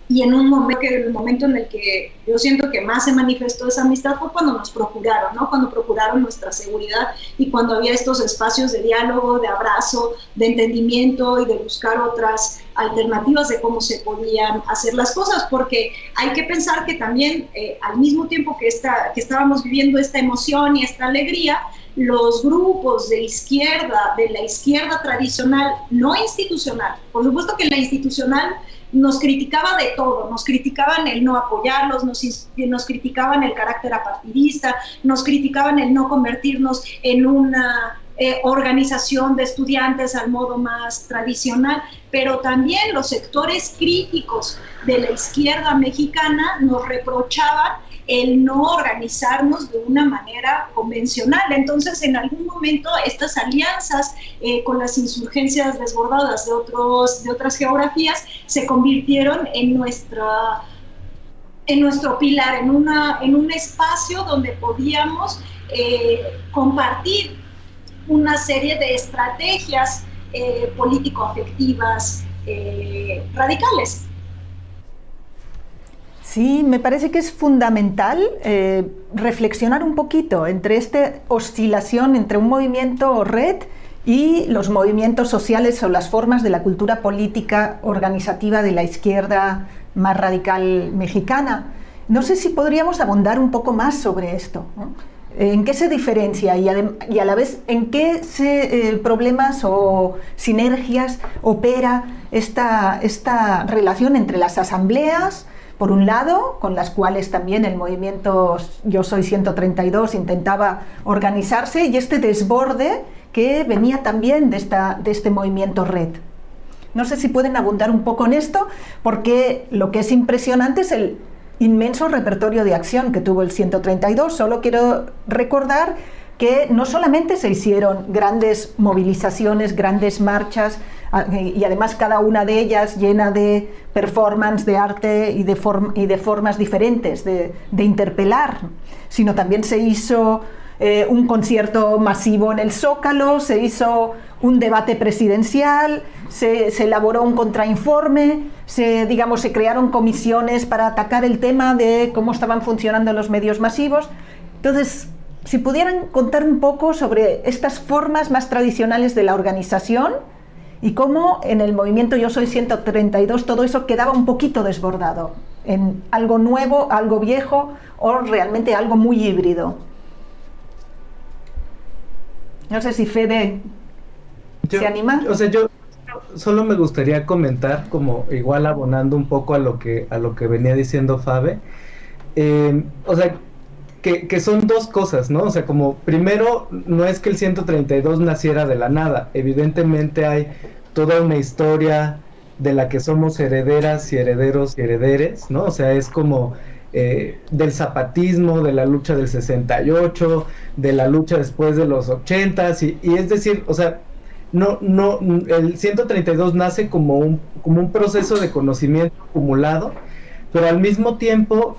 y en un momento, que el momento en el que yo siento que más se manifestó esa amistad fue cuando nos procuraron, ¿no? Cuando procuraron nuestra seguridad y cuando había estos espacios de diálogo, de abrazo, de entendimiento y de buscar otras alternativas de cómo se podían hacer las cosas, porque hay que pensar que también eh, al mismo tiempo que, está, que estábamos viviendo esta emoción y esta alegría, los grupos de izquierda, de la izquierda tradicional, no institucional, por supuesto que la institucional nos criticaba de todo, nos criticaban el no apoyarlos, nos, criticaban el carácter apartidista, nos criticaban el no convertirnos en una eh, organización de estudiantes al modo más tradicional, pero también los sectores críticos de la izquierda mexicana nos reprochaban el no organizarnos de una manera convencional. Entonces, en algún momento, estas alianzas eh, con las insurgencias desbordadas de, otros, de otras geografías se convirtieron en nuestra en nuestro pilar, en, una, en un espacio donde podíamos eh, compartir una serie de estrategias eh, político-afectivas radicales. Sí, me parece que es fundamental eh, reflexionar un poquito entre esta oscilación entre un movimiento red y los movimientos sociales o las formas de la cultura política organizativa de la izquierda más radical mexicana. No sé si podríamos abundar un poco más sobre esto. ¿En qué se diferencia y, a la vez en qué eh, problemas o sinergias opera esta, esta relación entre las asambleas, por un lado, con las cuales también el movimiento Yo Soy 132 intentaba organizarse, y este desborde que venía también de, esta, de este movimiento red. No sé si pueden abundar un poco en esto, porque lo que es impresionante es el inmenso repertorio de acción que tuvo el 132. Solo quiero recordar que no solamente se hicieron grandes movilizaciones, grandes marchas, y además cada una de ellas llena de performance, de arte y de, formas diferentes de, interpelar, sino también se hizo eh, un concierto masivo en el Zócalo, se hizo un debate presidencial, se, elaboró un contrainforme, se, digamos, se crearon comisiones para atacar el tema de cómo estaban funcionando los medios masivos. Entonces, si pudieran contar un poco sobre estas formas más tradicionales de la organización y cómo en el movimiento Yo Soy 132 todo eso quedaba un poquito desbordado en algo nuevo, algo viejo o realmente algo muy híbrido. No sé si Fede ¿Se anima? O sea, yo solo me gustaría comentar, como igual abonando un poco a lo que, a lo que venía diciendo Fabe. Eh, o sea, que, son dos cosas, ¿no? O sea, como primero, no es que el 132 naciera de la nada, evidentemente hay toda una historia de la que somos herederas y herederos y herederes, ¿no? O sea, es como eh, del zapatismo, de la lucha del 68, de la lucha después de los 80, y, y es decir, o sea, no, no, el 132 nace como un, como un proceso de conocimiento acumulado, pero al mismo tiempo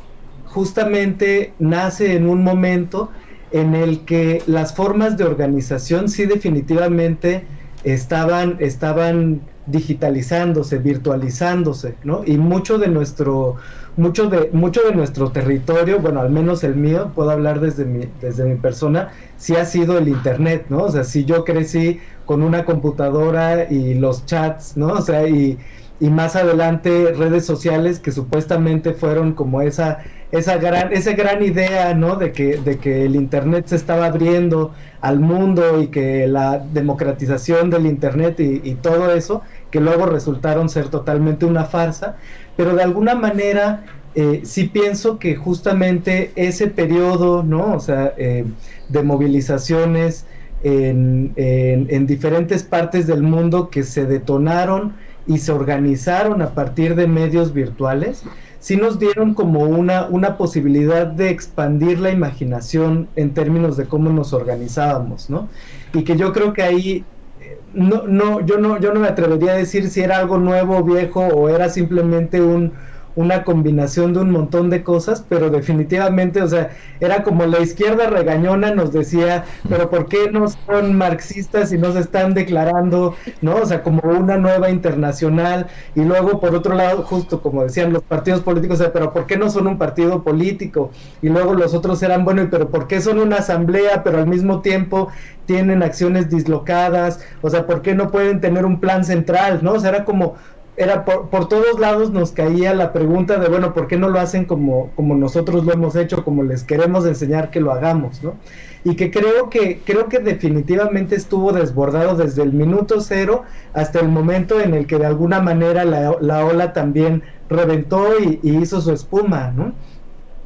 justamente nace en un momento en el que las formas de organización sí definitivamente estaban, estaban digitalizándose, virtualizándose, ¿no? Y mucho de nuestro, mucho de, mucho de nuestro territorio, bueno, al menos el mío, puedo hablar desde mi, desde mi persona, sí ha sido el internet, ¿no? O sea, si yo crecí con una computadora y los chats, ¿no? O sea, y, y más adelante redes sociales que supuestamente fueron como esa esa gran esa gran idea no de que de que el internet se estaba abriendo al mundo y que la democratización del internet y, todo eso que luego resultaron ser totalmente una farsa. Pero de alguna manera eh, sí pienso que justamente ese periodo no o sea eh, de movilizaciones en, diferentes partes del mundo que se detonaron y se organizaron a partir de medios virtuales, sí nos dieron como una, una posibilidad de expandir la imaginación en términos de cómo nos organizábamos, ¿no? Y que yo creo que ahí eh, no, no, yo no, yo no me atrevería a decir si era algo nuevo, viejo, o era simplemente un, una combinación de un montón de cosas, pero definitivamente, o sea, era como la izquierda regañona nos decía, pero ¿por qué no son marxistas y no se están declarando, no? O sea, como una nueva internacional, y luego por otro lado, justo como decían los partidos políticos, o sea, pero ¿por qué no son un partido político? Y luego los otros eran, bueno, pero ¿por qué son una asamblea, pero al mismo tiempo tienen acciones dislocadas? O sea, ¿por qué no pueden tener un plan central, no? O sea, era como era por, por, todos lados nos caía la pregunta de, bueno, ¿por qué no lo hacen como, como nosotros lo hemos hecho, como les queremos enseñar que lo hagamos, ¿no? Y que creo que, creo que definitivamente estuvo desbordado desde el minuto cero hasta el momento en el que de alguna manera la, la ola también reventó y, hizo su espuma, ¿no?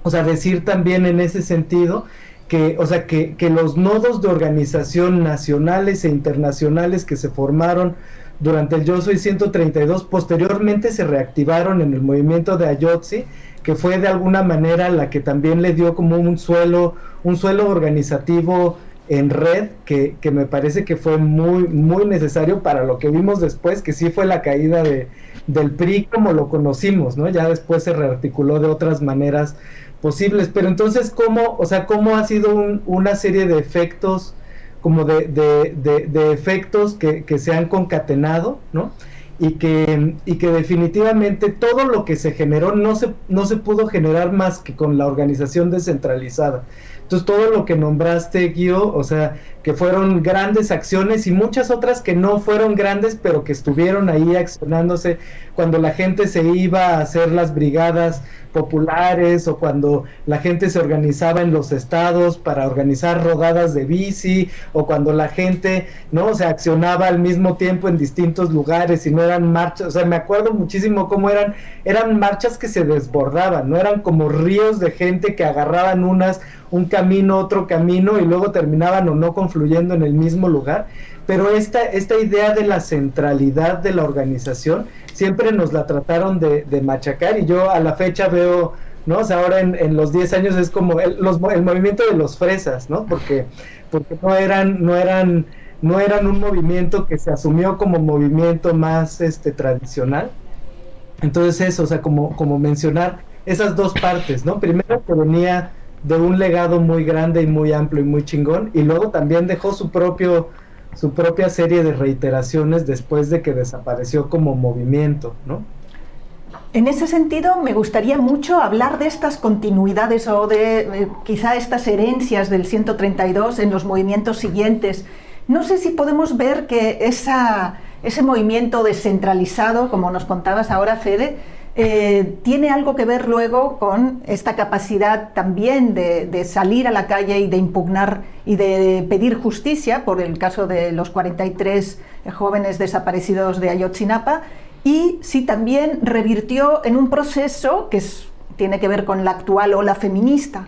O sea, decir también en ese sentido que, o sea, que, que los nodos de organización nacionales e internacionales que se formaron durante el Yo Soy 132, posteriormente se reactivaron en el movimiento de Ayotzi, que fue de alguna manera la que también le dio como un suelo, un suelo organizativo en red que, que, me parece que fue muy, muy necesario para lo que vimos después, que sí fue la caída de, del PRI como lo conocimos, ¿no? Ya después se rearticuló de otras maneras posibles. Pero entonces, ¿cómo, o sea, cómo ha sido una serie de efectos como de, de, de, efectos que, que, se han concatenado, ¿no? Y que, y que definitivamente todo lo que se generó no se, no se pudo generar más que con la organización descentralizada. Entonces todo lo que nombraste, Guío, o sea, que fueron grandes acciones y muchas otras que no fueron grandes, pero que estuvieron ahí accionándose cuando la gente se iba a hacer las brigadas populares o cuando la gente se organizaba en los estados para organizar rodadas de bici o cuando la gente no se accionaba al mismo tiempo en distintos lugares y no eran marchas, o sea, me acuerdo muchísimo cómo eran eran marchas que se desbordaban, no eran como ríos de gente que agarraban unas un camino, otro camino y luego terminaban o no confluyendo en el mismo lugar. Pero esta, esta idea de la centralidad de la organización siempre nos la trataron de, machacar y yo a la fecha veo, ¿no? O sea, ahora en, los 10 años es como el, el movimiento de los fresas, ¿no? Porque, porque no eran, no eran no eran un movimiento que se asumió como movimiento más este tradicional. Entonces eso, o sea, como, como mencionar esas dos partes, ¿no? Primero que venía de un legado muy grande y muy amplio y muy chingón, y luego también dejó su propio su propia serie de reiteraciones después de que desapareció como movimiento, ¿no? En ese sentido, me gustaría mucho hablar de estas continuidades o de eh, quizá estas herencias del 132 en los movimientos siguientes. No sé si podemos ver que ese movimiento descentralizado, como nos contabas ahora, Fede, eh, tiene algo que ver luego con esta capacidad también de, salir a la calle y de impugnar y de pedir justicia, por el caso de los 43 jóvenes desaparecidos de Ayotzinapa, y si también revirtió en un proceso que tiene que ver con la actual ola feminista.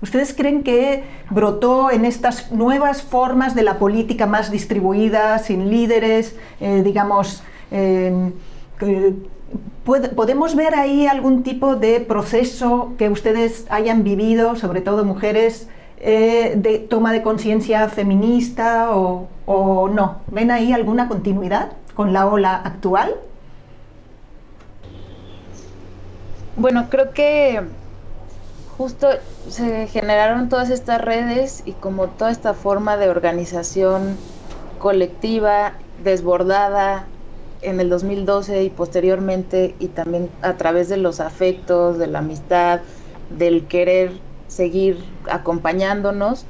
¿Ustedes creen que brotó en estas nuevas formas de la política más distribuida, sin líderes, eh, digamos, em, ¿podemos ver ahí algún tipo de proceso que ustedes hayan vivido, sobre todo mujeres, eh, de toma de conciencia feminista o, o no? ¿Ven ahí alguna continuidad con la ola actual? Bueno, creo que justo se generaron todas estas redes y como toda esta forma de organización colectiva desbordada en el 2012 y posteriormente y también a través de los afectos, de la amistad, del querer seguir acompañándonos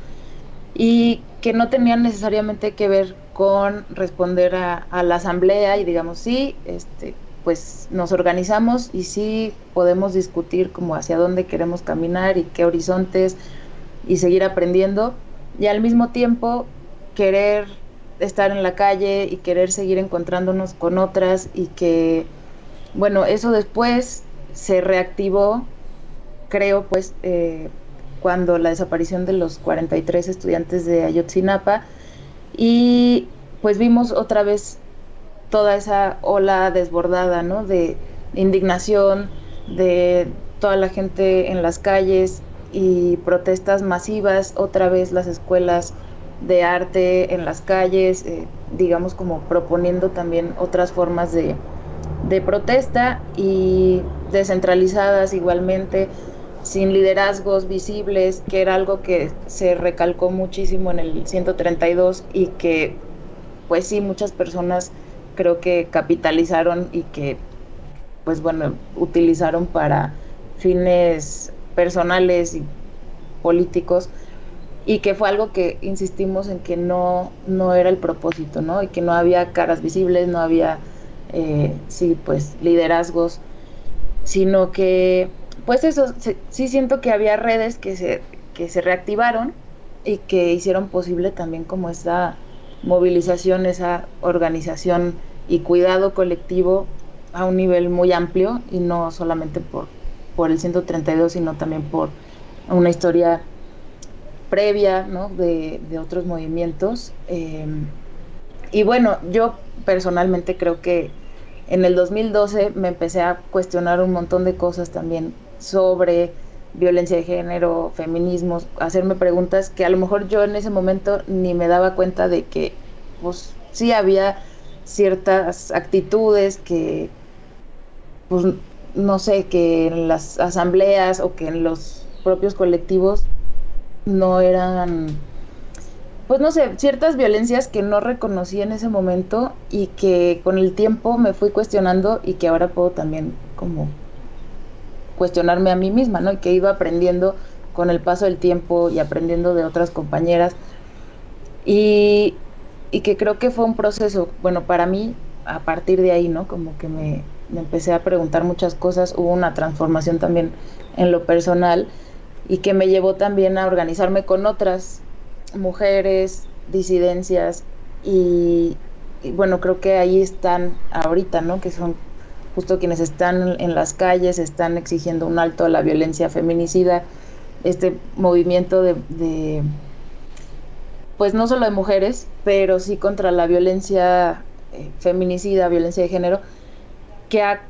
y que no tenían necesariamente que ver con responder a, a la asamblea y digamos sí, este, pues nos organizamos y sí podemos discutir como hacia dónde queremos caminar y qué horizontes y seguir aprendiendo y al mismo tiempo querer estar en la calle y querer seguir encontrándonos con otras y que bueno eso después se reactivó creo pues eh, cuando la desaparición de los 43 estudiantes de Ayotzinapa y pues vimos otra vez toda esa ola desbordada, ¿no? De indignación, de toda la gente en las calles y protestas masivas, otra vez las escuelas de arte en las calles, eh, digamos como proponiendo también otras formas de, de protesta y descentralizadas igualmente, sin liderazgos visibles, que era algo que se recalcó muchísimo en el 132 y que pues sí, muchas personas creo que capitalizaron y que, pues bueno, utilizaron para fines personales y políticos y que fue algo que insistimos en que no, no era el propósito, ¿no? Y que no había caras visibles, no había, eh, sí, pues liderazgos, sino que, pues eso, sí siento que había redes que se, que se reactivaron y que hicieron posible también como esa movilización, esa organización y cuidado colectivo a un nivel muy amplio y no solamente por, por el 132, sino también por una historia previa ¿no? de, otros movimientos. Em, y bueno, yo personalmente creo que en el 2012 me empecé a cuestionar un montón de cosas también sobre violencia de género, feminismo, hacerme preguntas que a lo mejor yo en ese momento ni me daba cuenta de que pues sí había ciertas actitudes que, pues, no sé, que en las asambleas o que en los propios colectivos no eran, pues no sé, ciertas violencias que no reconocí en ese momento y que con el tiempo me fui cuestionando y que ahora puedo también como cuestionarme a mí misma, ¿no? Y que ido aprendiendo con el paso del tiempo y aprendiendo de otras compañeras. Y, y que creo que fue un proceso, bueno, para mí, a partir de ahí, ¿no? Como que me, empecé a preguntar muchas cosas, hubo una transformación también en lo personal y que me llevó también a organizarme con otras mujeres, disidencias y, bueno, creo que ahí están ahorita, ¿no? Que son justo quienes están en las calles, están exigiendo un alto a la violencia feminicida este movimiento de, pues no solo de mujeres, pero sí contra la violencia eh, feminicida, violencia de género, que ha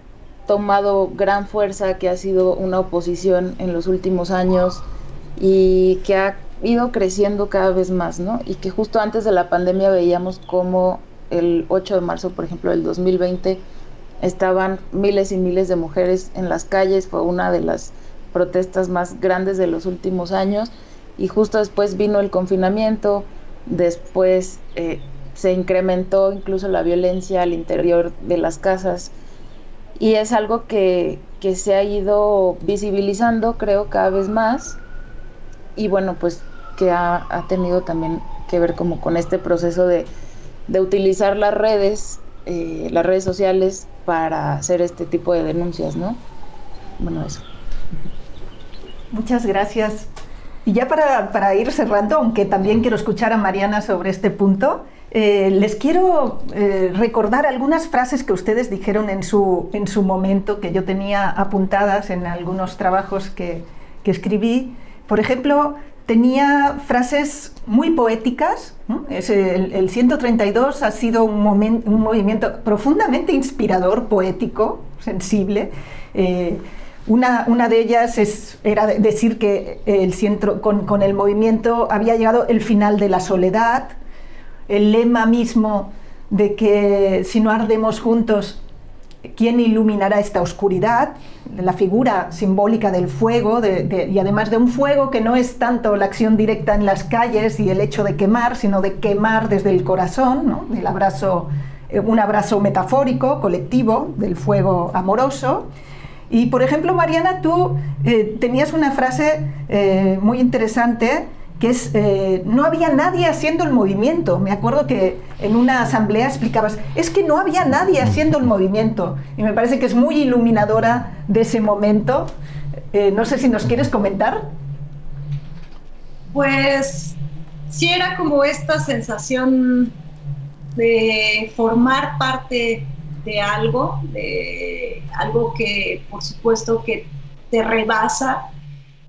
tomado gran fuerza, que ha sido una oposición en los últimos años y que ha ido creciendo cada vez más, ¿no? Y que justo antes de la pandemia veíamos como el 8 de marzo, por ejemplo, del 2020, estaban miles y miles de mujeres en las calles, fue una de las protestas más grandes de los últimos años. Y justo después vino el confinamiento, después eh, se incrementó incluso la violencia al interior de las casas y es algo que, que se ha ido visibilizando creo cada vez más y bueno pues que ha, ha, tenido también que ver como con este proceso de, de utilizar las redes, eh, las redes sociales para hacer este tipo de denuncias, ¿no? Bueno, eso. Muchas gracias. Y ya para, para ir cerrando, aunque también quiero escuchar a Mariana sobre este punto, eh, les quiero eh, recordar algunas frases que ustedes dijeron en su, en su momento, que yo tenía apuntadas en algunos trabajos que, que escribí. Por ejemplo, tenía frases muy poéticas. Es el, el, 132 ha sido un, moment, un, movimiento profundamente inspirador, poético, sensible. Eh, una, una, de ellas es, era decir que el centro, con, con, el movimiento había llegado el final de la soledad, el lema mismo de que si no ardemos juntos, ¿quién iluminará esta oscuridad? La figura simbólica del fuego, y además de un fuego que no es tanto la acción directa en las calles y el hecho de quemar, sino de quemar desde el corazón, el abrazo, eh, un abrazo metafórico, colectivo, del fuego amoroso. Y por ejemplo, Mariana, tú eh, tenías una frase eh, muy interesante que es, eh, no había nadie haciendo el movimiento. Me acuerdo que en una asamblea explicabas, es que no había nadie haciendo el movimiento. Y me parece que es muy iluminadora de ese momento. Eh, no sé si nos quieres comentar. Pues sí era como esta sensación de formar parte de algo, de algo que por supuesto que te rebasa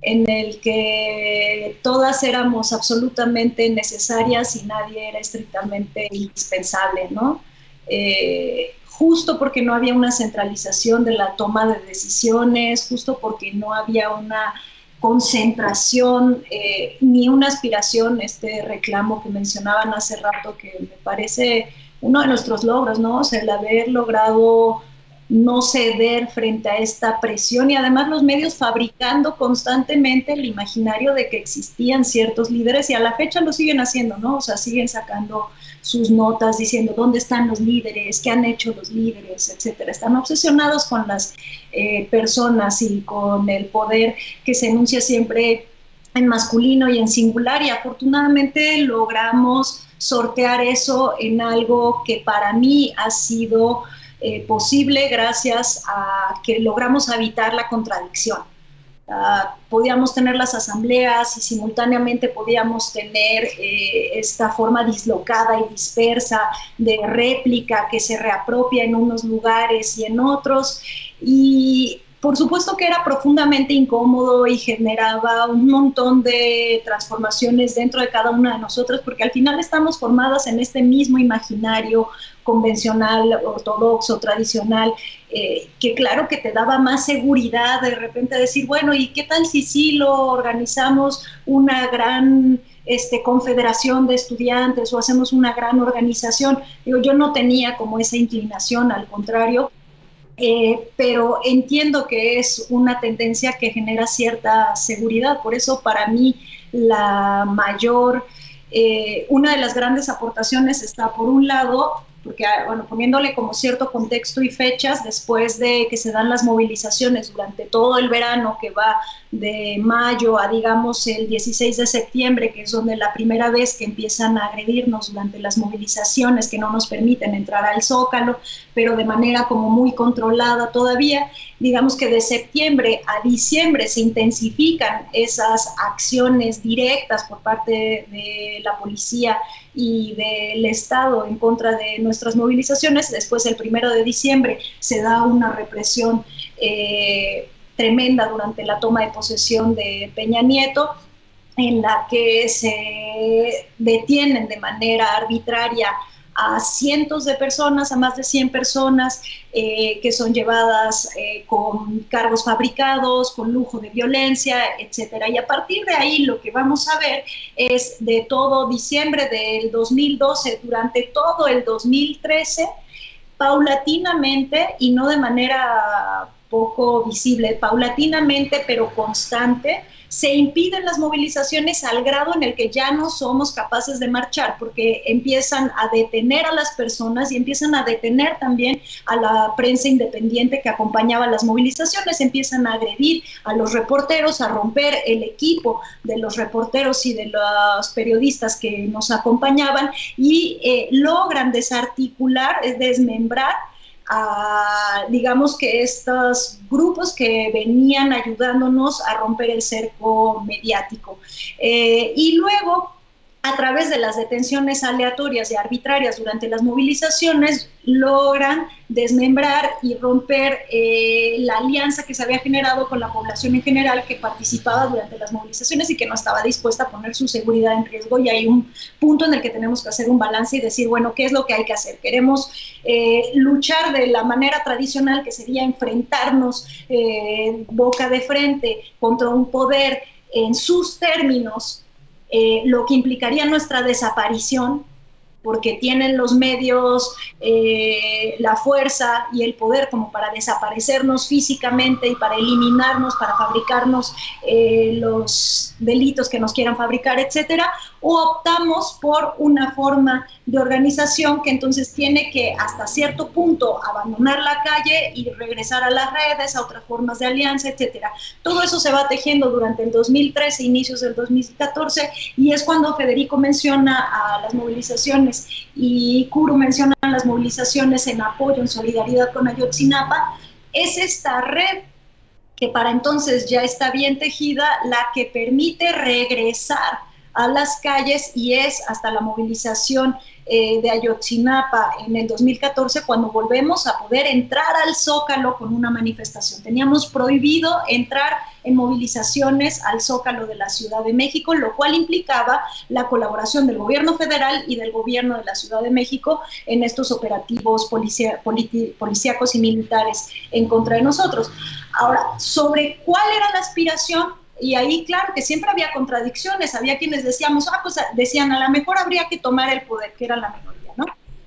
en el que todas éramos absolutamente necesarias y nadie era estrictamente indispensable, ¿no? Eh, justo porque no había una centralización de la toma de decisiones, justo porque no había una concentración eh, ni una aspiración, este reclamo que mencionaban hace rato, que me parece uno de nuestros logros, ¿no? O sea, el haber logrado no ceder frente a esta presión y además los medios fabricando constantemente el imaginario de que existían ciertos líderes y a la fecha lo siguen haciendo, ¿no? O sea, siguen sacando sus notas diciendo dónde están los líderes, qué han hecho los líderes, etcétera. Están obsesionados con las eh, personas y con el poder que se enuncia siempre en masculino y en singular y afortunadamente logramos sortear eso en algo que para mí ha sido eh, posible gracias a que logramos evitar la contradicción. Uh, podíamos tener las asambleas y simultáneamente podíamos tener eh, esta forma dislocada y dispersa de réplica que se reapropia en unos lugares y en otros. Y por supuesto que era profundamente incómodo y generaba un montón de transformaciones dentro de cada una de nosotras, porque al final estamos formadas en este mismo imaginario convencional, ortodoxo, tradicional, eh, que claro que te daba más seguridad de repente decir, bueno, ¿y qué tal si sí lo organizamos una gran este, confederación de estudiantes o hacemos una gran organización? Digo, yo no tenía como esa inclinación, al contrario, eh, pero entiendo que es una tendencia que genera cierta seguridad. Por eso para mí la mayor, eh, una de las grandes aportaciones está por un lado porque, ah, bueno, poniéndole como cierto contexto y fechas, después de que se dan las movilizaciones durante todo el verano, que va de mayo a, digamos, el 16 de septiembre, que es donde la primera vez que empiezan a agredirnos durante las movilizaciones que no nos permiten entrar al zócalo, pero de manera como muy controlada todavía, digamos que de septiembre a diciembre se intensifican esas acciones directas por parte de la policía y del Estado en contra de nuestras movilizaciones. Después, el primero de diciembre, se da una represión. Eh, tremenda durante la toma de posesión de Peña Nieto, en la que se detienen de manera arbitraria a cientos de personas, a más de 100 personas eh, que son llevadas eh, con cargos fabricados, con lujo de violencia, etcétera. Y a partir de ahí lo que vamos a ver es de todo diciembre del 2012, durante todo el 2013, paulatinamente y no de manera poco visible, paulatinamente pero constante, se impiden las movilizaciones al grado en el que ya no somos capaces de marchar, porque empiezan a detener a las personas y empiezan a detener también a la prensa independiente que acompañaba las movilizaciones, empiezan a agredir a los reporteros, a romper el equipo de los reporteros y de los periodistas que nos acompañaban y eh, logran desarticular, desmembrar a, digamos que estos grupos que venían ayudándonos a romper el cerco mediático. Eh, y luego a través de las detenciones aleatorias y arbitrarias durante las movilizaciones, logran desmembrar y romper eh, la alianza que se había generado con la población en general que participaba durante las movilizaciones y que no estaba dispuesta a poner su seguridad en riesgo. Y hay un punto en el que tenemos que hacer un balance y decir, bueno, ¿qué es lo que hay que hacer? Queremos eh, luchar de la manera tradicional, que sería enfrentarnos eh, boca de frente contra un poder en sus términos eh, lo que implicaría nuestra desaparición, porque tienen los medios, eh, la fuerza y el poder como para desaparecernos físicamente y para eliminarnos, para fabricarnos eh, los delitos que nos quieran fabricar, etcétera, o optamos por una forma de organización que entonces tiene que hasta cierto punto abandonar la calle y regresar a las redes, a otras formas de alianza, etcétera. Todo eso se va tejiendo durante el 2013, inicios del 2014, y es cuando Federico menciona a las movilizaciones y Kuro menciona las movilizaciones en apoyo, en solidaridad con Ayotzinapa, es esta red que para entonces ya está bien tejida, la que permite regresar a las calles y es hasta la movilización eh, de Ayotzinapa en el 2014 cuando volvemos a poder entrar al Zócalo con una manifestación. Teníamos prohibido entrar en movilizaciones al Zócalo de la Ciudad de México, lo cual implicaba la colaboración del gobierno federal y del gobierno de la Ciudad de México en estos operativos policíacos y militares en contra de nosotros. Ahora, sobre cuál era la aspiración, y ahí, claro, que siempre había contradicciones, había quienes decíamos, ah, pues decían, a lo mejor habría que tomar el poder, que era la minoría, ¿no?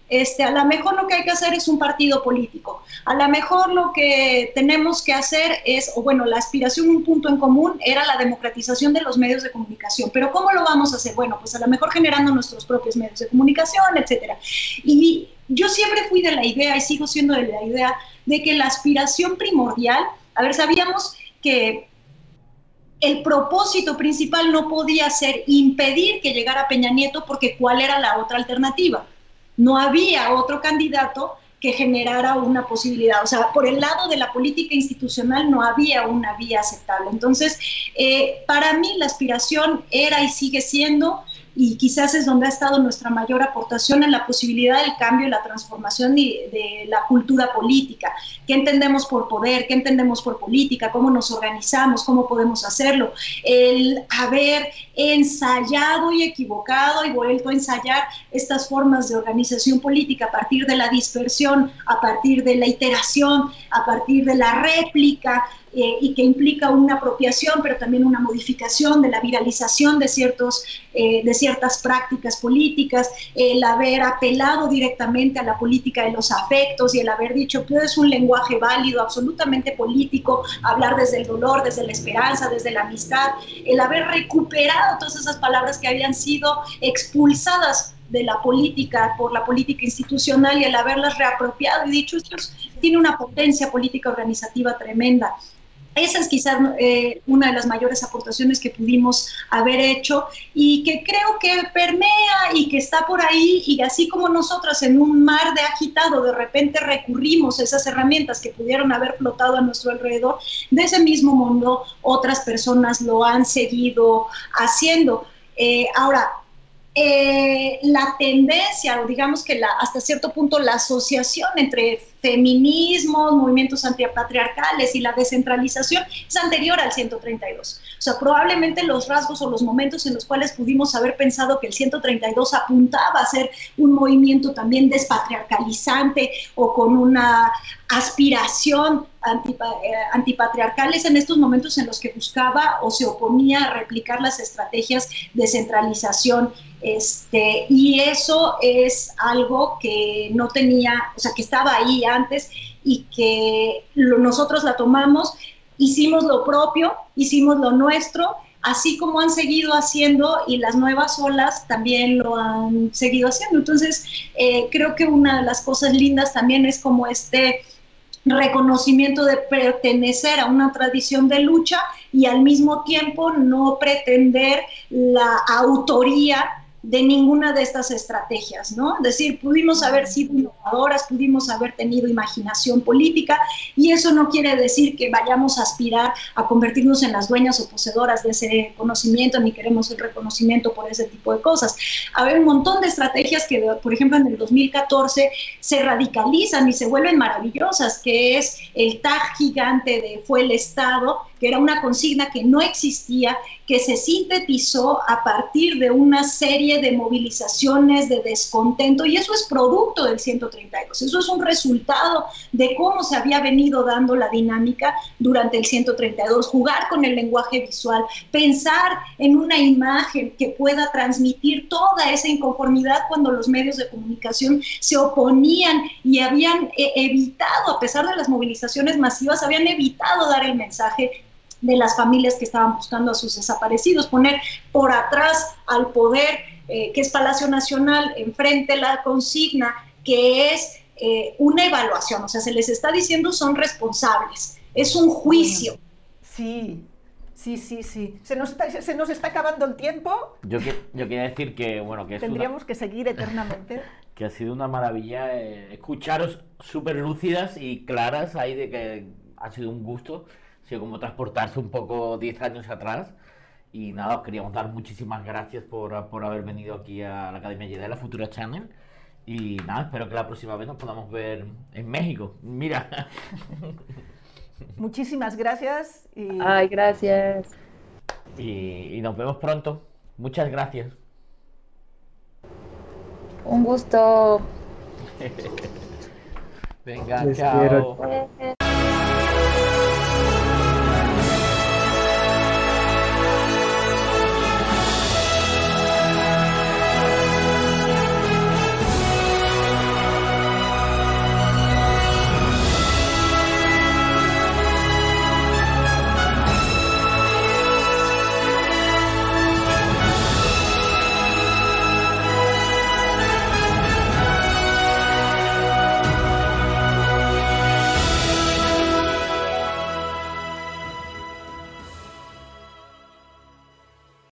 Este, a lo mejor lo que hay que hacer es un partido político, a lo mejor lo que tenemos que hacer es, o bueno, la aspiración, un punto en común era la democratización de los medios de comunicación, pero ¿cómo lo vamos a hacer? Bueno, pues a lo mejor generando nuestros propios medios de comunicación, etcétera. Y yo siempre fui de la idea y sigo siendo de la idea de que la aspiración primordial, a ver, sabíamos que el propósito principal no podía ser impedir que llegara Peña Nieto porque ¿cuál era la otra alternativa? No había otro candidato que generara una posibilidad. O sea, por el lado de la política institucional no había una vía aceptable. Entonces, eh, para mí la aspiración era y sigue siendo y quizás es donde ha estado nuestra mayor aportación en la posibilidad del cambio y la transformación de, la cultura política. ¿Qué entendemos por poder? ¿Qué entendemos por política? ¿Cómo nos organizamos? ¿Cómo podemos hacerlo? El haber ensayado y equivocado y vuelto a ensayar estas formas de organización política a partir de la dispersión, a partir de la iteración, a partir de la réplica, eh, y que implica una apropiación, pero también una modificación de la viralización de, ciertos, eh, de ciertas prácticas políticas, el haber apelado directamente a la política de los afectos y el haber dicho que es un lenguaje válido, absolutamente político, hablar desde el dolor, desde la esperanza, desde la amistad, el haber recuperado todas esas palabras que habían sido expulsadas de la política, por la política institucional y el haberlas reapropiado y dicho, esto tiene una potencia política organizativa tremenda. Esa es quizás eh, una de las mayores aportaciones que pudimos haber hecho y que creo que permea y que está por ahí y así como nosotras en un mar de agitado de repente recurrimos a esas herramientas que pudieron haber flotado a nuestro alrededor, de ese mismo mundo otras personas lo han seguido haciendo. Eh, ahora, eh, la tendencia, o digamos que la, hasta cierto punto la asociación entre feminismos, movimientos antipatriarcales y la descentralización es anterior al 132. O sea, probablemente los rasgos o los momentos en los cuales pudimos haber pensado que el 132 apuntaba a ser un movimiento también despatriarcalizante o con una aspiración eh, antipatriarcal es en estos momentos en los que buscaba o se oponía a replicar las estrategias de centralización este, y eso es algo que no tenía, o sea, que estaba ahí antes y que nosotros la tomamos, hicimos lo propio, hicimos lo nuestro, así como han seguido haciendo y las nuevas olas también lo han seguido haciendo. Entonces, eh, creo que una de las cosas lindas también es como este reconocimiento de pertenecer a una tradición de lucha y al mismo tiempo no pretender la autoría de ninguna de estas estrategias, ¿no? Es decir, pudimos haber sido innovadoras, pudimos haber tenido imaginación política y eso no quiere decir que vayamos a aspirar a convertirnos en las dueñas o poseedoras de ese conocimiento, ni queremos el reconocimiento por ese tipo de cosas. Hay un montón de estrategias que, por ejemplo, en el 2014 se radicalizan y se vuelven maravillosas, que es el tag gigante de fue el Estado, que era una consigna que no existía, que se sintetizó a partir de una serie de movilizaciones, de descontento, y eso es producto del 132, eso es un resultado de cómo se había venido dando la dinámica durante el 132, jugar con el lenguaje visual, pensar en una imagen que pueda transmitir toda esa inconformidad cuando los medios de comunicación se oponían y habían eh, evitado, a pesar de las movilizaciones masivas, habían evitado dar el mensaje de las familias que estaban buscando a sus desaparecidos, poner por atrás al poder, eh, que es Palacio Nacional, enfrente la consigna, que es eh, una evaluación, o sea, se les está diciendo son responsables, es un juicio. Sí, Sí, sí, sí. Se nos está, se nos está acabando el tiempo. Yo, yo quería decir que, bueno, que Tendríamos que seguir eternamente. que ha sido una maravilla eh, escucharos súper lúcidas y claras ahí de que ha sido un gusto como transportarse un poco 10 años atrás. Y nada, os queríamos dar muchísimas gracias por, por haber venido aquí a la Academia Jedi, la Futura Channel. Y nada, espero que la próxima vez nos podamos ver en México. Mira. Muchísimas gracias. Y... Ay, gracias. Y, y nos vemos pronto. Muchas gracias. Un gusto. Venga, chao.